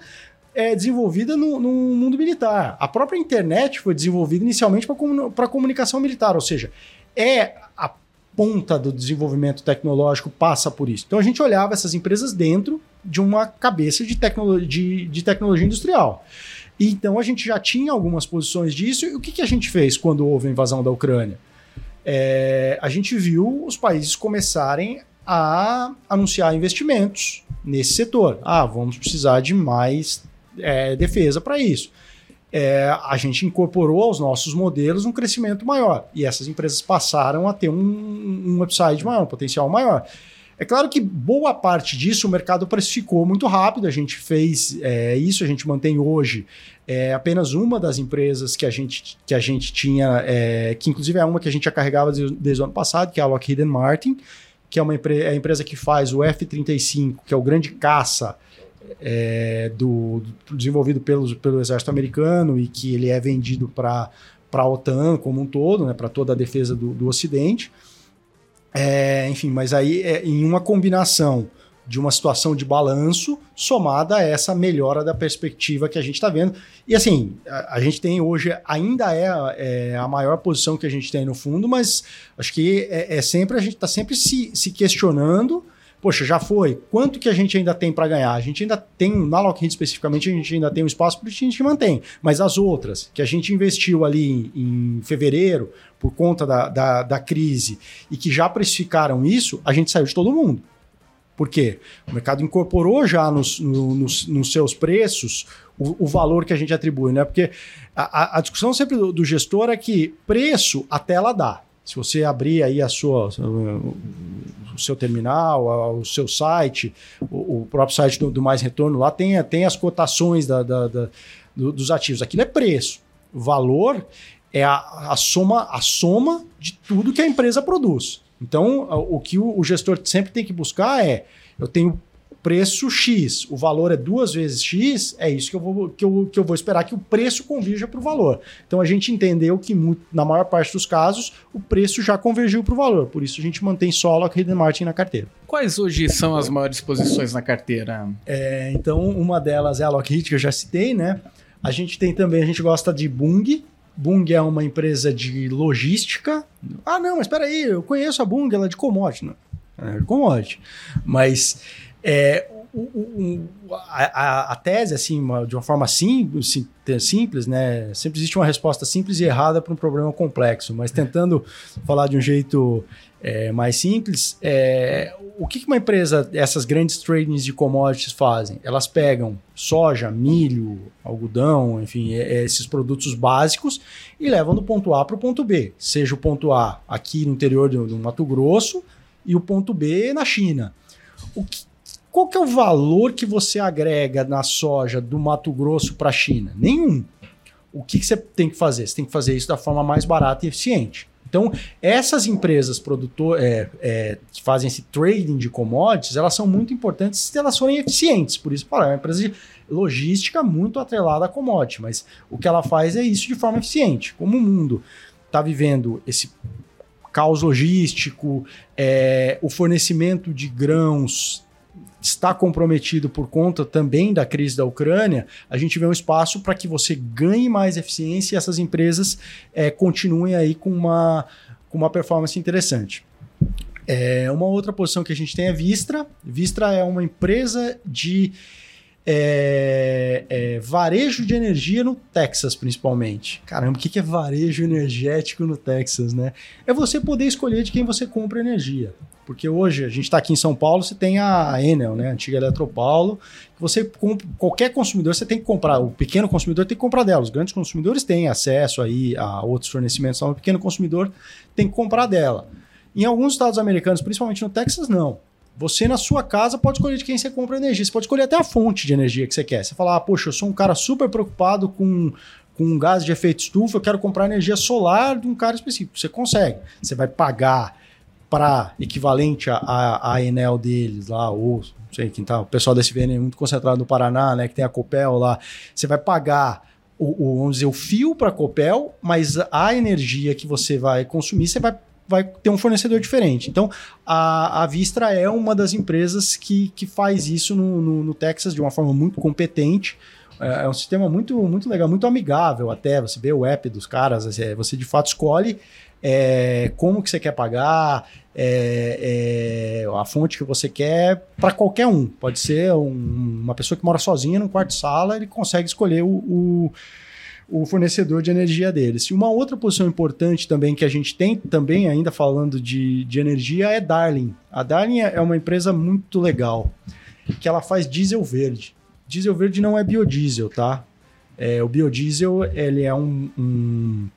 é, desenvolvida no, no, mundo militar. A própria internet foi desenvolvida inicialmente para comunicação militar, ou seja, é a ponta do desenvolvimento tecnológico passa por isso. Então a gente olhava essas empresas dentro de uma cabeça de, tecno de, de tecnologia industrial. Então a gente já tinha algumas posições disso. E o que, que a gente fez quando houve a invasão da Ucrânia? É, a gente viu os países começarem a anunciar investimentos nesse setor. Ah, vamos precisar de mais é, defesa para isso. É, a gente incorporou aos nossos modelos um crescimento maior e essas empresas passaram a ter um, um upside maior, um potencial maior. É claro que boa parte disso o mercado precificou muito rápido, a gente fez é, isso, a gente mantém hoje é, apenas uma das empresas que a gente, que a gente tinha, é, que inclusive é uma que a gente já carregava desde, desde o ano passado, que é a Lockheed Martin, que é uma é a empresa que faz o F-35, que é o grande caça é, do, do, desenvolvido pelo, pelo exército americano e que ele é vendido para a OTAN como um todo, né, para toda a defesa do, do Ocidente. É, enfim, mas aí é em uma combinação de uma situação de balanço somada a essa melhora da perspectiva que a gente está vendo. E assim, a, a, gente tem hoje, ainda é, é, a maior posição que a gente tem no fundo, mas acho que é, é sempre, a gente está sempre se, se questionando. Poxa, já foi. Quanto que a gente ainda tem para ganhar? A gente ainda tem, na Lockheed especificamente, a gente ainda tem um espaço para a gente mantém. Mas as outras, que a gente investiu ali em, fevereiro, por conta da, da, da crise, e que já precificaram isso, a gente saiu de todo mundo. Por quê? O mercado incorporou já nos, no, nos, nos seus preços o, o, valor que a gente atribui, né? Porque a, a discussão sempre do, do, gestor é que preço a tela dá. Se você abrir aí a sua, o seu terminal, o seu site, o, o próprio site do, do, Mais Retorno, lá tem, tem as cotações da, da, da dos ativos. Aquilo é preço. Valor é a, a, soma, a soma de tudo que a empresa produz. Então, o que o, gestor sempre tem que buscar é: eu tenho preço X, o valor é duas vezes X, é isso que eu vou, que eu, que eu vou esperar que o preço convirja para o valor. Então a gente entendeu que, muito, na maior parte dos casos, o preço já convergiu para o valor. Por isso a gente mantém só a Lockheed Martin na carteira. Quais hoje são as maiores posições na carteira? É, então, uma delas é a Lockheed, que eu já citei, né? A gente tem também, a gente gosta de Bung, Bung é uma empresa de logística. Ah, não, mas espera aí, eu conheço a Bung, ela é de commodity. Não, é de commodity. Mas é, o, o, a, a, tese, assim, de uma forma simples, simples, né? Sempre existe uma resposta simples e errada para um problema complexo, mas tentando falar de um jeito é, mais simples, é, o que uma empresa, essas grandes tradings de commodities fazem? Elas pegam soja, milho, algodão, enfim, é, é esses produtos básicos e levam do ponto A para o ponto B. Seja o ponto A aqui no interior do, do Mato Grosso e o ponto B na China. O que, qual que é o valor que você agrega na soja do Mato Grosso para a China? Nenhum. O que, que você tem que fazer? Você tem que fazer isso da forma mais barata e eficiente. Então, essas empresas produtor, é, é, que fazem esse trading de commodities, elas são muito importantes se elas forem eficientes. Por isso, é uma empresa de logística muito atrelada a commodity, mas o que ela faz é isso de forma eficiente. Como o mundo está vivendo esse caos logístico, é, o fornecimento de grãos está comprometido por conta também da crise da Ucrânia, a gente vê um espaço para que você ganhe mais eficiência e essas empresas é, continuem aí com uma, com uma performance interessante. É, uma outra posição que a gente tem é Vistra. Vistra é uma empresa de é, é, varejo de energia no Texas, principalmente. Caramba, o que é varejo energético no Texas, né? É você poder escolher de quem você compra energia. Porque hoje a gente está aqui em São Paulo, você tem a Enel, né, a antiga Eletropaulo. Você qualquer consumidor você tem que comprar. O pequeno consumidor tem que comprar dela. Os grandes consumidores têm acesso aí a outros fornecimentos. Então, o pequeno consumidor tem que comprar dela. Em alguns estados americanos, principalmente no Texas, não. Você na sua casa pode escolher de quem você compra energia. Você pode escolher até a fonte de energia que você quer. Você fala, ah, poxa, eu sou um cara super preocupado com com gás de efeito estufa, eu quero comprar energia solar de um cara específico. Você consegue. Você vai pagar para equivalente à Enel deles lá, ou não sei quem tá, o pessoal da SVN é muito concentrado no Paraná, né, que tem a Copel lá, você vai pagar o, o vamos dizer, o fio para a Copel, mas a energia que você vai consumir, você vai, vai ter um fornecedor diferente. Então, a, a Vistra é uma das empresas que, que faz isso no, no, no Texas de uma forma muito competente, é, é um sistema muito, muito legal, muito amigável até. Você vê o app dos caras, você de fato escolhe é, como que você quer pagar, é, é, a fonte que você quer para qualquer um. Pode ser um, uma pessoa que mora sozinha no quarto de sala, ele consegue escolher o, o, o, fornecedor de energia deles. E uma outra posição importante também que a gente tem, também ainda falando de, de energia, é Darling. A Darling é uma empresa muito legal, que ela faz diesel verde. Diesel verde não é biodiesel, tá? É, o biodiesel ele é um, um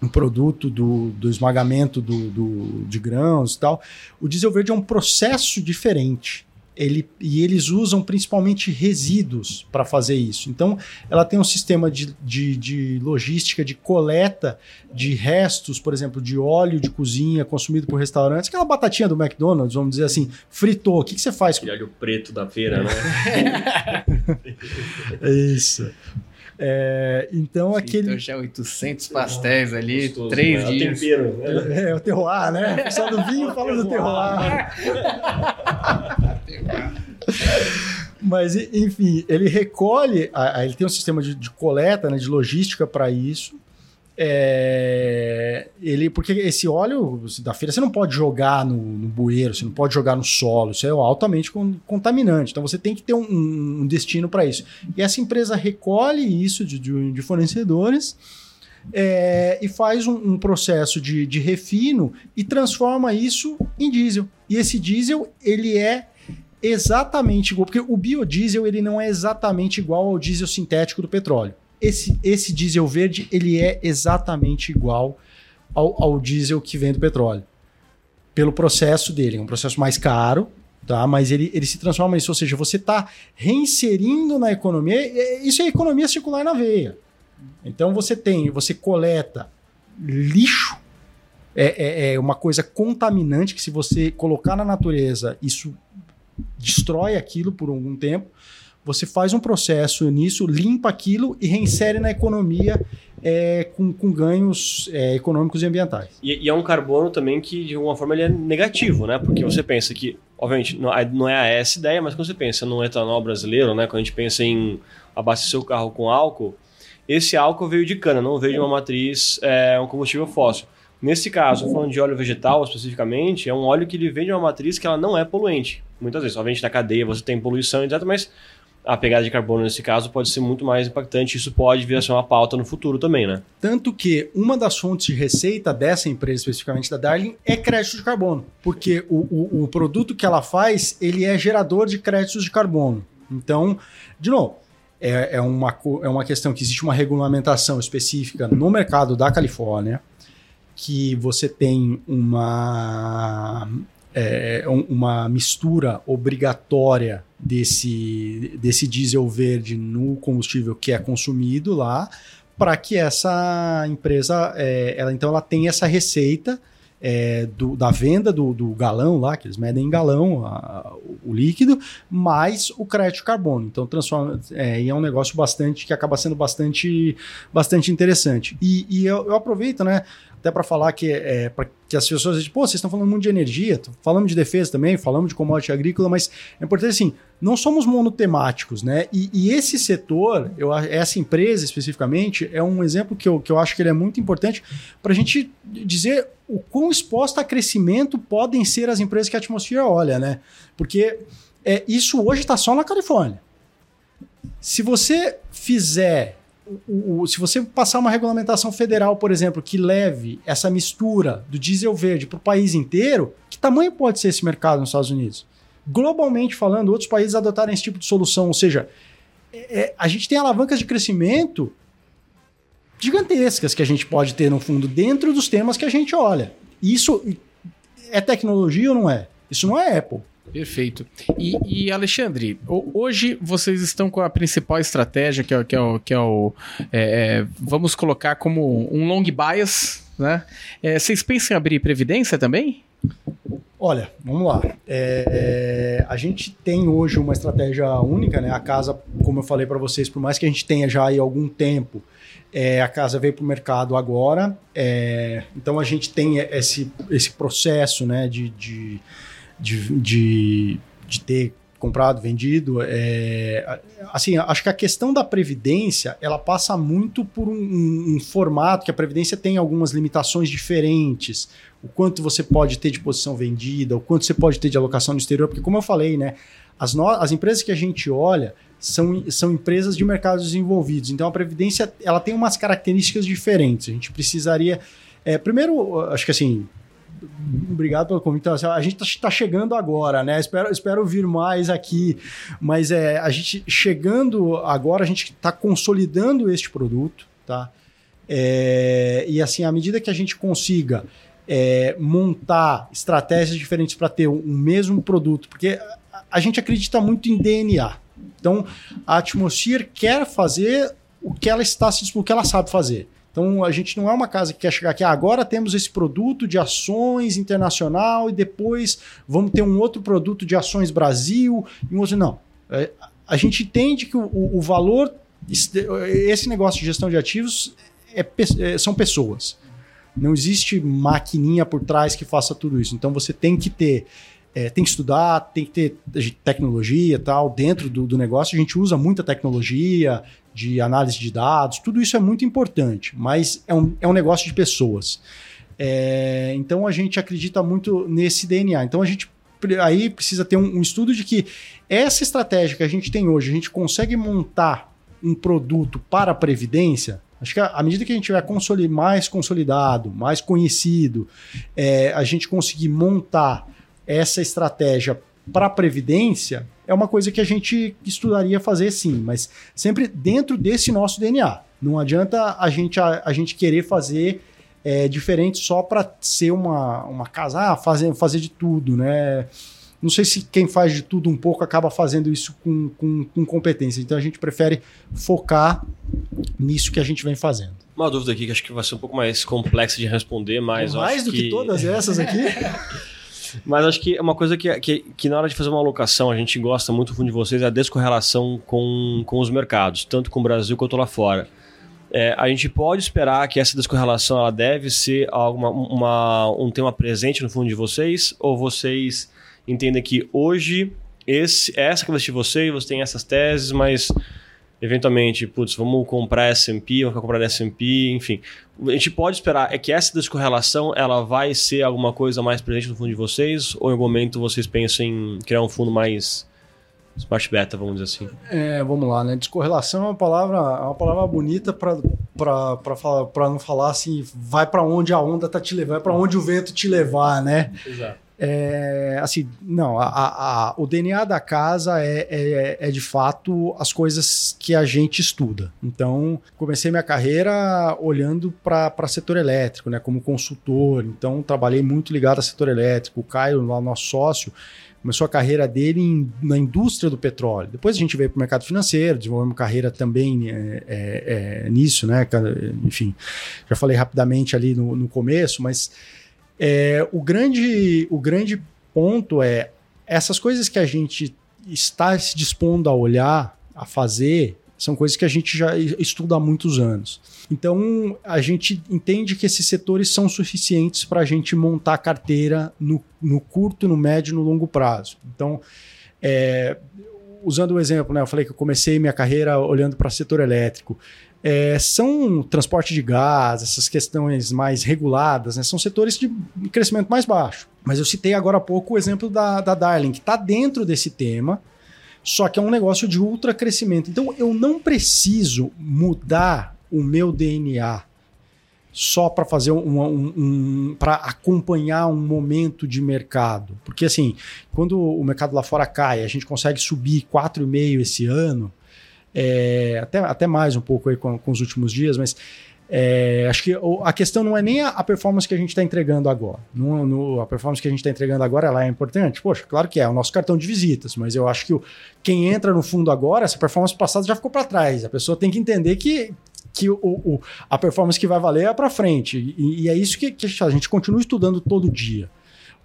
um produto do, do esmagamento do, do, de grãos e tal. O diesel verde é um processo diferente. Ele, e eles usam principalmente resíduos para fazer isso. Então, ela tem um sistema de, de, de, logística de coleta de restos, por exemplo, de óleo de cozinha consumido por restaurantes. Aquela batatinha do McDonald's, vamos dizer assim, fritou. O que, que você faz? Aquele óleo preto da feira, né? <laughs> isso. É, então Sim, aquele. Então já 800 pastéis ali, Gostoso, três né? dias. É o tempero. Né? É, é o terroir, né? O pessoal do vinho fala do terroir. Mas, enfim, ele recolhe, ele tem um sistema de, de coleta, né, de logística para isso. É, ele, porque esse óleo da feira você não pode jogar no, no, bueiro, você não pode jogar no solo, isso é altamente contaminante. Então você tem que ter um, um destino para isso. E essa empresa recolhe isso de, de, de fornecedores é, e faz um, um processo de, de, refino e transforma isso em diesel. E esse diesel ele é exatamente igual, porque o biodiesel ele não é exatamente igual ao diesel sintético do petróleo. Esse, esse diesel verde ele é exatamente igual ao, ao diesel que vem do petróleo. Pelo processo dele, é um processo mais caro, tá? Mas ele, ele se transforma nisso, ou seja, você está reinserindo na economia, isso é economia circular na veia. Então você tem, você coleta lixo, é, é, é uma coisa contaminante que se você colocar na natureza, isso destrói aquilo por algum tempo. Você faz um processo nisso, limpa aquilo e reinsere na economia é, com, com, ganhos é, econômicos e ambientais. E, e, é um carbono também que, de alguma forma, ele é negativo, né? Porque você pensa que, obviamente, não, é essa ideia, mas quando você pensa no etanol brasileiro, né? Quando a gente pensa em abastecer o carro com álcool, esse álcool veio de cana, não veio de uma matriz, é, um combustível fóssil. Nesse caso, falando de óleo vegetal especificamente, é um óleo que ele vem de uma matriz que ela não é poluente. Muitas vezes, obviamente, na cadeia você tem poluição, etc., mas a pegada de carbono nesse caso pode ser muito mais impactante. Isso pode vir a ser uma pauta no futuro também, né? Tanto que uma das fontes de receita dessa empresa, especificamente da Darling, é crédito de carbono. Porque o, o, o produto que ela faz, ele é gerador de créditos de carbono. Então, de novo, é, é, uma, é uma questão que existe uma regulamentação específica no mercado da Califórnia, que você tem uma é, uma mistura obrigatória desse, desse diesel verde no combustível que é consumido lá, para que essa empresa, é, ela então ela tem essa receita é, do, da venda do, do, galão lá, que eles medem em galão a, o líquido, mais o crédito carbono. Então transforma é, é um negócio bastante que acaba sendo bastante, bastante interessante. E, e eu, eu aproveito, né? Até para falar que, é, que as pessoas dizem, pô, vocês estão falando muito de energia, falamos de defesa também, falamos de commodity agrícola, mas é importante assim, não somos monotemáticos, né? E, e, esse setor, eu, essa empresa especificamente, é um exemplo que eu, que eu acho que ele é muito importante para a gente dizer o quão exposta a crescimento podem ser as empresas que a atmosfera olha, né? Porque é, isso hoje está só na Califórnia. Se você fizer o, o, se você passar uma regulamentação federal, por exemplo, que leve essa mistura do diesel verde para o país inteiro, que tamanho pode ser esse mercado nos Estados Unidos? Globalmente falando, outros países adotarem esse tipo de solução, ou seja, é, é, a gente tem alavancas de crescimento gigantescas que a gente pode ter no fundo dentro dos temas que a gente olha. Isso é tecnologia ou não é? Isso não é Apple. Perfeito. E, e, Alexandre, hoje vocês estão com a principal estratégia, que é, que é o. Que é o é, é, vamos colocar como um long bias, né? É, vocês pensam em abrir previdência também? Olha, vamos lá. É, é, a gente tem hoje uma estratégia única, né? A casa, como eu falei para vocês, por mais que a gente tenha já aí algum tempo, é, a casa veio para o mercado agora. É, então a gente tem esse, esse processo, né? de, de de, de, de ter comprado, vendido. É, assim, acho que a questão da previdência ela passa muito por um, um, um, formato que a previdência tem algumas limitações diferentes. O quanto você pode ter de posição vendida, o quanto você pode ter de alocação no exterior, porque como eu falei, né, as, no, as empresas que a gente olha são, são empresas de mercados desenvolvidos. Então a previdência ela tem umas características diferentes. A gente precisaria é, primeiro, acho que assim, obrigado pelo convite. Então, a gente está tá chegando agora, né? Espero, espero vir mais aqui, mas é, a gente chegando agora, a gente está consolidando este produto, tá? É, e assim, à medida que a gente consiga é, montar estratégias diferentes para ter um, um mesmo produto, porque a, gente acredita muito em DNA. Então, a Atmosphere quer fazer o que ela está o que ela sabe fazer. Então a gente não é uma casa que quer chegar aqui, ah, agora temos esse produto de ações internacional e depois vamos ter um outro produto de ações Brasil e um outro. Não. É, a gente entende que o, o valor, esse negócio de gestão de ativos é, é, são pessoas. Não existe maquininha por trás que faça tudo isso. Então você tem que ter é, tem que estudar, tem que ter tecnologia tal dentro do, do, negócio. A gente usa muita tecnologia, de análise de dados, tudo isso é muito importante, mas é um, é um negócio de pessoas. É, então a gente acredita muito nesse DNA. Então a gente aí precisa ter um, um, estudo de que essa estratégia que a gente tem hoje, a gente consegue montar um produto para a previdência. Acho que à medida que a gente tiver consoli mais consolidado, mais conhecido, é, a gente conseguir montar essa estratégia para a Previdência, é uma coisa que a gente estudaria fazer sim, mas sempre dentro desse nosso DNA. Não adianta a gente, a, a gente querer fazer é, diferente só para ser uma, uma casa, ah, fazer, fazer de tudo, né? Não sei se quem faz de tudo um pouco acaba fazendo isso com, com, com competência. Então a gente prefere focar nisso que a gente vem fazendo. Uma dúvida aqui que acho que vai ser um pouco mais complexa de responder, mas. Mais do que... que todas essas aqui? <laughs> Mas acho que é uma coisa que, que, que, na hora de fazer uma alocação, a gente gosta muito do fundo de vocês, é a descorrelação com, com os mercados, tanto com o Brasil quanto lá fora. É, a gente pode esperar que essa descorrelação ela deve ser alguma, uma, um tema presente no fundo de vocês? Ou vocês entendem que hoje esse, essa que vai assistir você, você tem essas teses, mas eventualmente, putz, vamos comprar S&P, vamos comprar S&P, enfim. A gente pode esperar é que essa descorrelação ela vai ser alguma coisa mais presente no fundo de vocês ou em algum momento vocês pensam em criar um fundo mais smart beta, vamos dizer assim? É, vamos lá, né? Descorrelação é uma palavra, é uma palavra bonita para para não falar assim, vai para onde a onda tá te levando, vai para onde o vento te levar, né? Exato. É, assim, não, a, a, o DNA da casa é, é, é, de fato as coisas que a gente estuda. Então, comecei minha carreira olhando para setor elétrico, né, como consultor. Então, trabalhei muito ligado ao setor elétrico. O Caio, lá, nosso sócio, começou a carreira dele em, na indústria do petróleo. Depois a gente veio para o mercado financeiro, desenvolvemos carreira também é, é, é, nisso, né? Enfim, já falei rapidamente ali no, no começo, mas é, o, grande, o grande ponto é essas coisas que a gente está se dispondo a olhar, a fazer, são coisas que a gente já estuda há muitos anos. Então, a gente entende que esses setores são suficientes para a gente montar carteira no, no curto, no médio e no longo prazo. Então, é, usando o exemplo, né, eu falei que eu comecei minha carreira olhando para o setor elétrico é, são transporte de gás, essas questões mais reguladas, né, são setores de crescimento mais baixo. Mas eu citei agora há pouco o exemplo da, da Darling, que está dentro desse tema, só que é um negócio de ultra crescimento. Então eu não preciso mudar o meu DNA só para fazer um, um, um para acompanhar um momento de mercado. Porque assim, quando o mercado lá fora cai, a gente consegue subir 4,5 esse ano, é, até, até mais um pouco aí com, com os últimos dias, mas é, acho que a questão não é nem a, performance que a gente está entregando agora. No, no, a performance que a gente está entregando agora ela é importante? Poxa, claro que é, é o nosso cartão de visitas, mas eu acho que o, quem entra no fundo agora, essa performance passada já ficou para trás. A pessoa tem que entender que, que o, o a performance que vai valer é para frente. E, e, é isso que, que a gente continua estudando todo dia.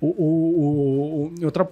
O, o, o, outra,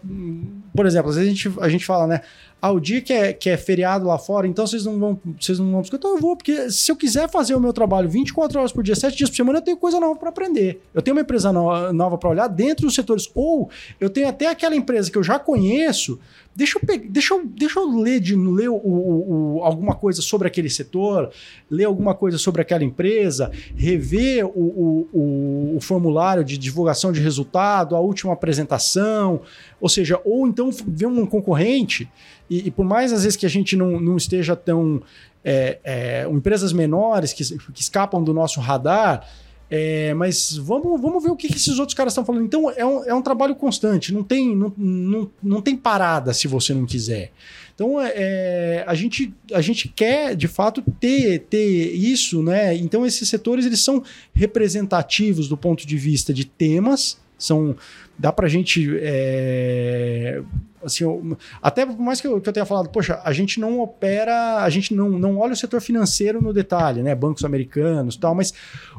por exemplo, às vezes a gente, a gente fala, né? Ah, o dia que é, que é feriado lá fora, então vocês não vão vocês não vão Então eu vou, porque se eu quiser fazer o meu trabalho 24 horas por dia, 7 dias por semana, eu tenho coisa nova para aprender. Eu tenho uma empresa no, nova para olhar dentro dos setores. Ou eu tenho até aquela empresa que eu já conheço, Deixa eu, pegar, deixa eu, deixa eu ler, de, ler o, o, o, alguma coisa sobre aquele setor, ler alguma coisa sobre aquela empresa, rever o, o, formulário de divulgação de resultado, a última apresentação, ou seja, ou então ver um concorrente, e, e por mais às vezes que a gente não, não esteja tão. É, é, empresas menores que, que escapam do nosso radar, é, mas vamos, vamos ver o que, que esses outros caras estão falando. Então é um, é um trabalho constante, não tem, não, não, não tem parada se você não quiser. Então é, é, a, gente, a gente quer de fato ter, ter isso, né? Então esses setores eles são representativos do ponto de vista de temas, são dá para a gente é, assim, eu, até por mais que eu, que eu, tenha falado, poxa, a gente não opera, a gente não, não olha o setor financeiro no detalhe, né? Bancos americanos tal, mas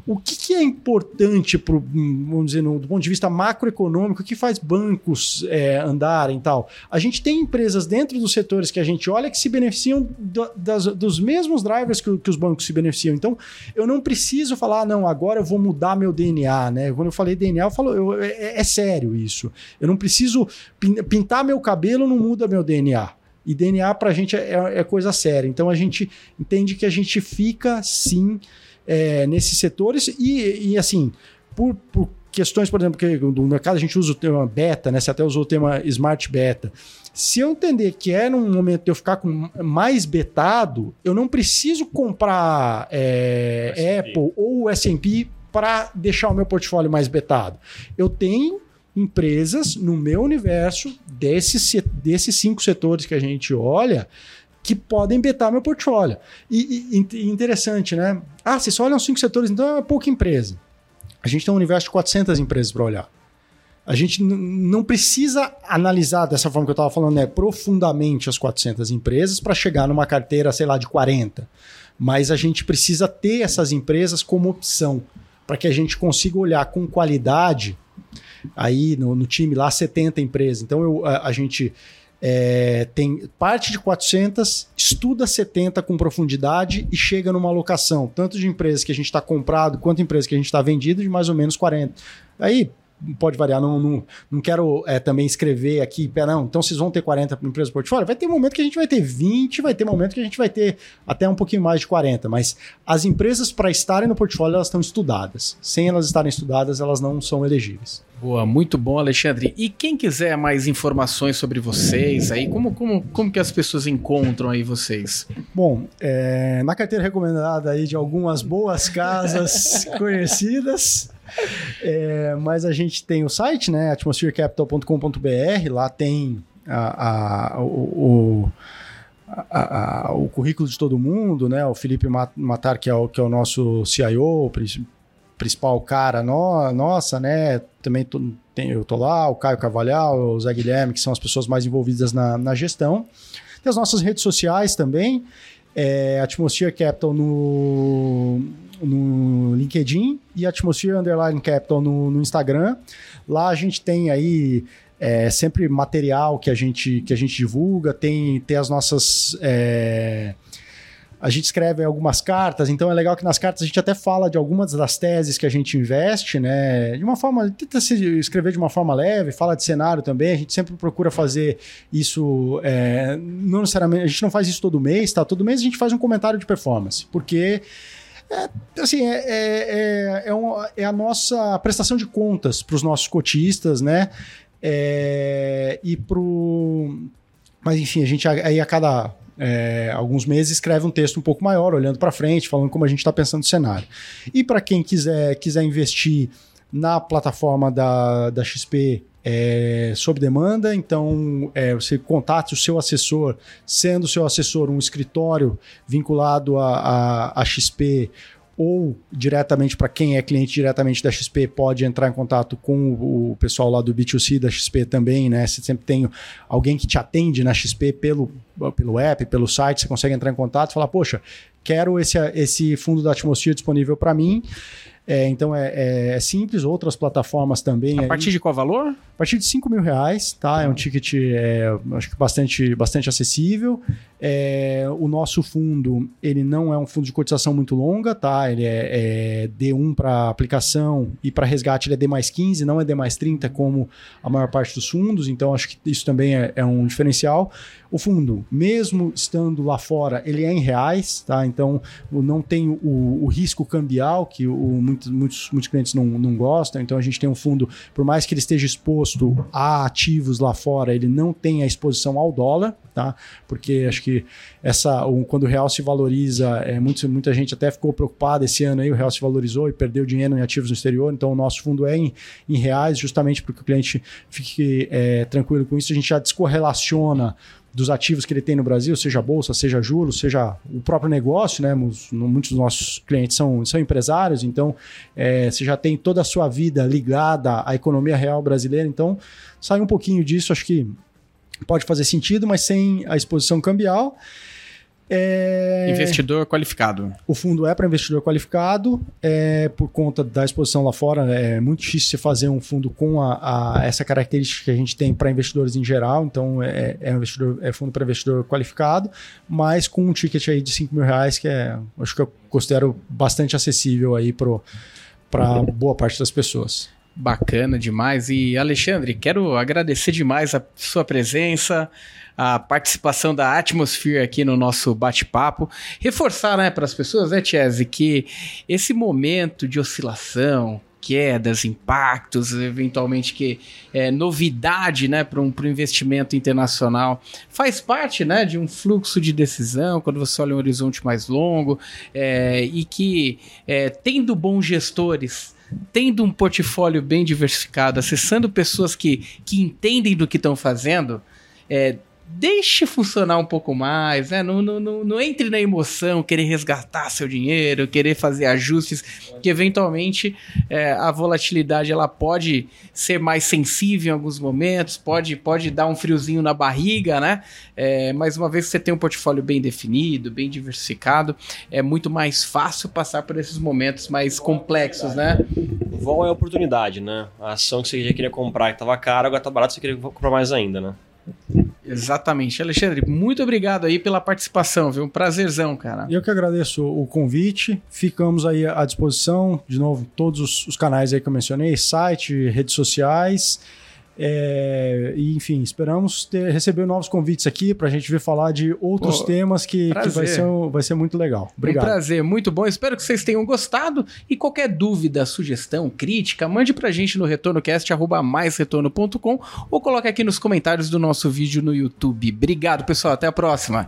o que, que é importante pro, vamos dizer, no, do ponto de vista macroeconômico, o que faz bancos é, andarem tal? A gente tem empresas dentro dos setores que a gente olha que se beneficiam do, das, dos mesmos drivers que, que, os bancos se beneficiam. Então, eu não preciso falar, ah, não, agora eu vou mudar meu DNA, né? Quando eu falei DNA, eu falo, eu, é, é sério isso. Eu não preciso pintar meu cabelo cabelo não muda meu DNA. E DNA para a gente é, é, é, coisa séria. Então a gente entende que a gente fica sim é, nesses setores e, e assim, por, por, questões, por exemplo, que no mercado a gente usa o tema beta, né? Você até usou o tema smart beta. Se eu entender que é num momento de eu ficar com mais betado, eu não preciso comprar é, Apple ou S&P para deixar o meu portfólio mais betado. Eu tenho empresas no meu universo desses, desses cinco setores que a gente olha que podem betar meu portfólio. E, e, interessante, né? Ah, vocês só olham cinco setores, então é pouca empresa. A gente tem um universo de 400 empresas para olhar. A gente não precisa analisar dessa forma que eu estava falando, né, profundamente as 400 empresas para chegar numa carteira, sei lá, de 40. Mas a gente precisa ter essas empresas como opção para que a gente consiga olhar com qualidade. Aí no, no time lá, 70 empresas. Então eu, a, a gente é, tem parte de 400, estuda 70 com profundidade e chega numa alocação, tanto de empresas que a gente está comprado quanto empresas que a gente está vendido, de mais ou menos 40. Aí pode variar, não, não, não quero é, também escrever aqui, não, então vocês vão ter 40 empresas do portfólio, vai ter momento que a gente vai ter 20, vai ter momento que a gente vai ter até um pouquinho mais de 40, mas as empresas para estarem no portfólio, elas estão estudadas. Sem elas estarem estudadas, elas não são elegíveis. Boa, muito bom, Alexandre. E quem quiser mais informações sobre vocês aí, como, como, como que as pessoas encontram aí vocês? Bom, é, na carteira recomendada aí de algumas boas casas <laughs> conhecidas, é, mas a gente tem o site, né? atmospherecapital.com.br, lá tem a, a, o, a, a, o currículo de todo mundo, né? O Felipe Matar, que é o, que é o nosso CIO, principal cara no, nossa, né? Também tô, tem, eu tô lá, o Caio Carvalhal, o Zé Guilherme, que são as pessoas mais envolvidas na, na gestão. Tem as nossas redes sociais também, é, Atmosphere Capital no, no LinkedIn e Atmosphere Underline Capital no, no Instagram. Lá a gente tem aí é, sempre material que a gente, que a gente divulga, tem, tem as nossas. É, a gente escreve algumas cartas, então é legal que nas cartas a gente até fala de algumas das teses que a gente investe, né? De uma forma, tenta se escrever de uma forma leve, fala de cenário também, a gente sempre procura fazer isso, é, não necessariamente, a gente não faz isso todo mês, tá? Todo mês a gente faz um comentário de performance, porque é, assim, é, é, é, um, é, a nossa prestação de contas para os nossos cotistas, né? É, e pro. Mas enfim, a gente aí a cada é, alguns meses escreve um texto um pouco maior, olhando para frente, falando como a gente está pensando no cenário. E para quem quiser, quiser investir na plataforma da, da XP é, sob demanda, então é, você contate o seu assessor, sendo o seu assessor um escritório vinculado a, a, a XP ou diretamente para quem é cliente diretamente da XP pode entrar em contato com o, pessoal lá do B2C da XP também, né? Você sempre tem alguém que te atende na XP pelo, pelo app, pelo site, você consegue entrar em contato e falar, poxa, quero esse, esse fundo da atmosfera disponível para mim. É, então é, é, é, simples, outras plataformas também. A partir de qual valor? A partir de 5 mil reais, tá? É um ticket, é, acho que bastante, bastante acessível. É, o nosso fundo, ele não é um fundo de cotização muito longa, tá? Ele é, é D1 para aplicação e para resgate ele é D mais 15, não é D mais 30 como a maior parte dos fundos, então acho que isso também é, é um diferencial. O fundo, mesmo estando lá fora, ele é em reais, tá? Então não tem o, o risco cambial que o, muitos, muitos, muitos clientes não, não gostam. Então a gente tem um fundo, por mais que ele esteja exposto a ativos lá fora, ele não tem a exposição ao dólar, tá? Porque acho que essa, quando o real se valoriza, é, muito, muita gente até ficou preocupada esse ano aí, o real se valorizou e perdeu dinheiro em ativos no exterior, então o nosso fundo é em, em reais, justamente para que o cliente fique é, tranquilo com isso. A gente já descorrelaciona dos ativos que ele tem no Brasil, seja bolsa, seja juros, seja o próprio negócio, né? Muitos dos nossos clientes são, são empresários, então é, você já tem toda a sua vida ligada à economia real brasileira, então sai um pouquinho disso, acho que pode fazer sentido, mas sem a exposição cambial. É... Investidor qualificado. O fundo é para investidor qualificado, é, por conta da exposição lá fora, é muito difícil você fazer um fundo com a, a essa característica que a gente tem para investidores em geral, então é, é, investidor, é fundo para investidor qualificado, mas com um ticket aí de 5 mil reais, que é, acho que eu considero bastante acessível aí para boa parte das pessoas. Bacana demais. E Alexandre, quero agradecer demais a sua presença, a participação da Atmosphere aqui no nosso bate-papo. Reforçar né, para as pessoas, né, Chese, que esse momento de oscilação, quedas, impactos, eventualmente que é novidade né, para um, um investimento internacional, faz parte né, de um fluxo de decisão quando você olha um horizonte mais longo é, e que, é, tendo bons gestores tendo um portfólio bem diversificado, acessando pessoas que, que entendem do que estão fazendo, é, deixe funcionar um pouco mais, né? Não, não, não, não, entre na emoção, querer resgatar seu dinheiro, querer fazer ajustes, que eventualmente é, a volatilidade ela pode ser mais sensível em alguns momentos, pode, pode dar um friozinho na barriga, né? É, mas uma vez que você tem um portfólio bem definido, bem diversificado, é muito mais fácil passar por esses momentos mais complexos, né? Vol é oportunidade, né? A ação que você já queria comprar que estava cara, agora está barato, você queria comprar mais ainda, né? Exatamente. Alexandre, muito obrigado aí pela participação, viu? Um prazerzão, cara. Eu que agradeço o convite. Ficamos aí à disposição, de novo, todos os, canais aí que eu mencionei, site, redes sociais. É, e, enfim, esperamos ter, receber novos convites aqui para a gente ver falar de outros Pô, temas que, que, vai, ser, vai ser muito legal. Obrigado. Um prazer, muito bom. Espero que vocês tenham gostado. E qualquer dúvida, sugestão, crítica, mande para a gente no retornocast.com ou coloque aqui nos comentários do nosso vídeo no YouTube. Obrigado, pessoal. Até a próxima.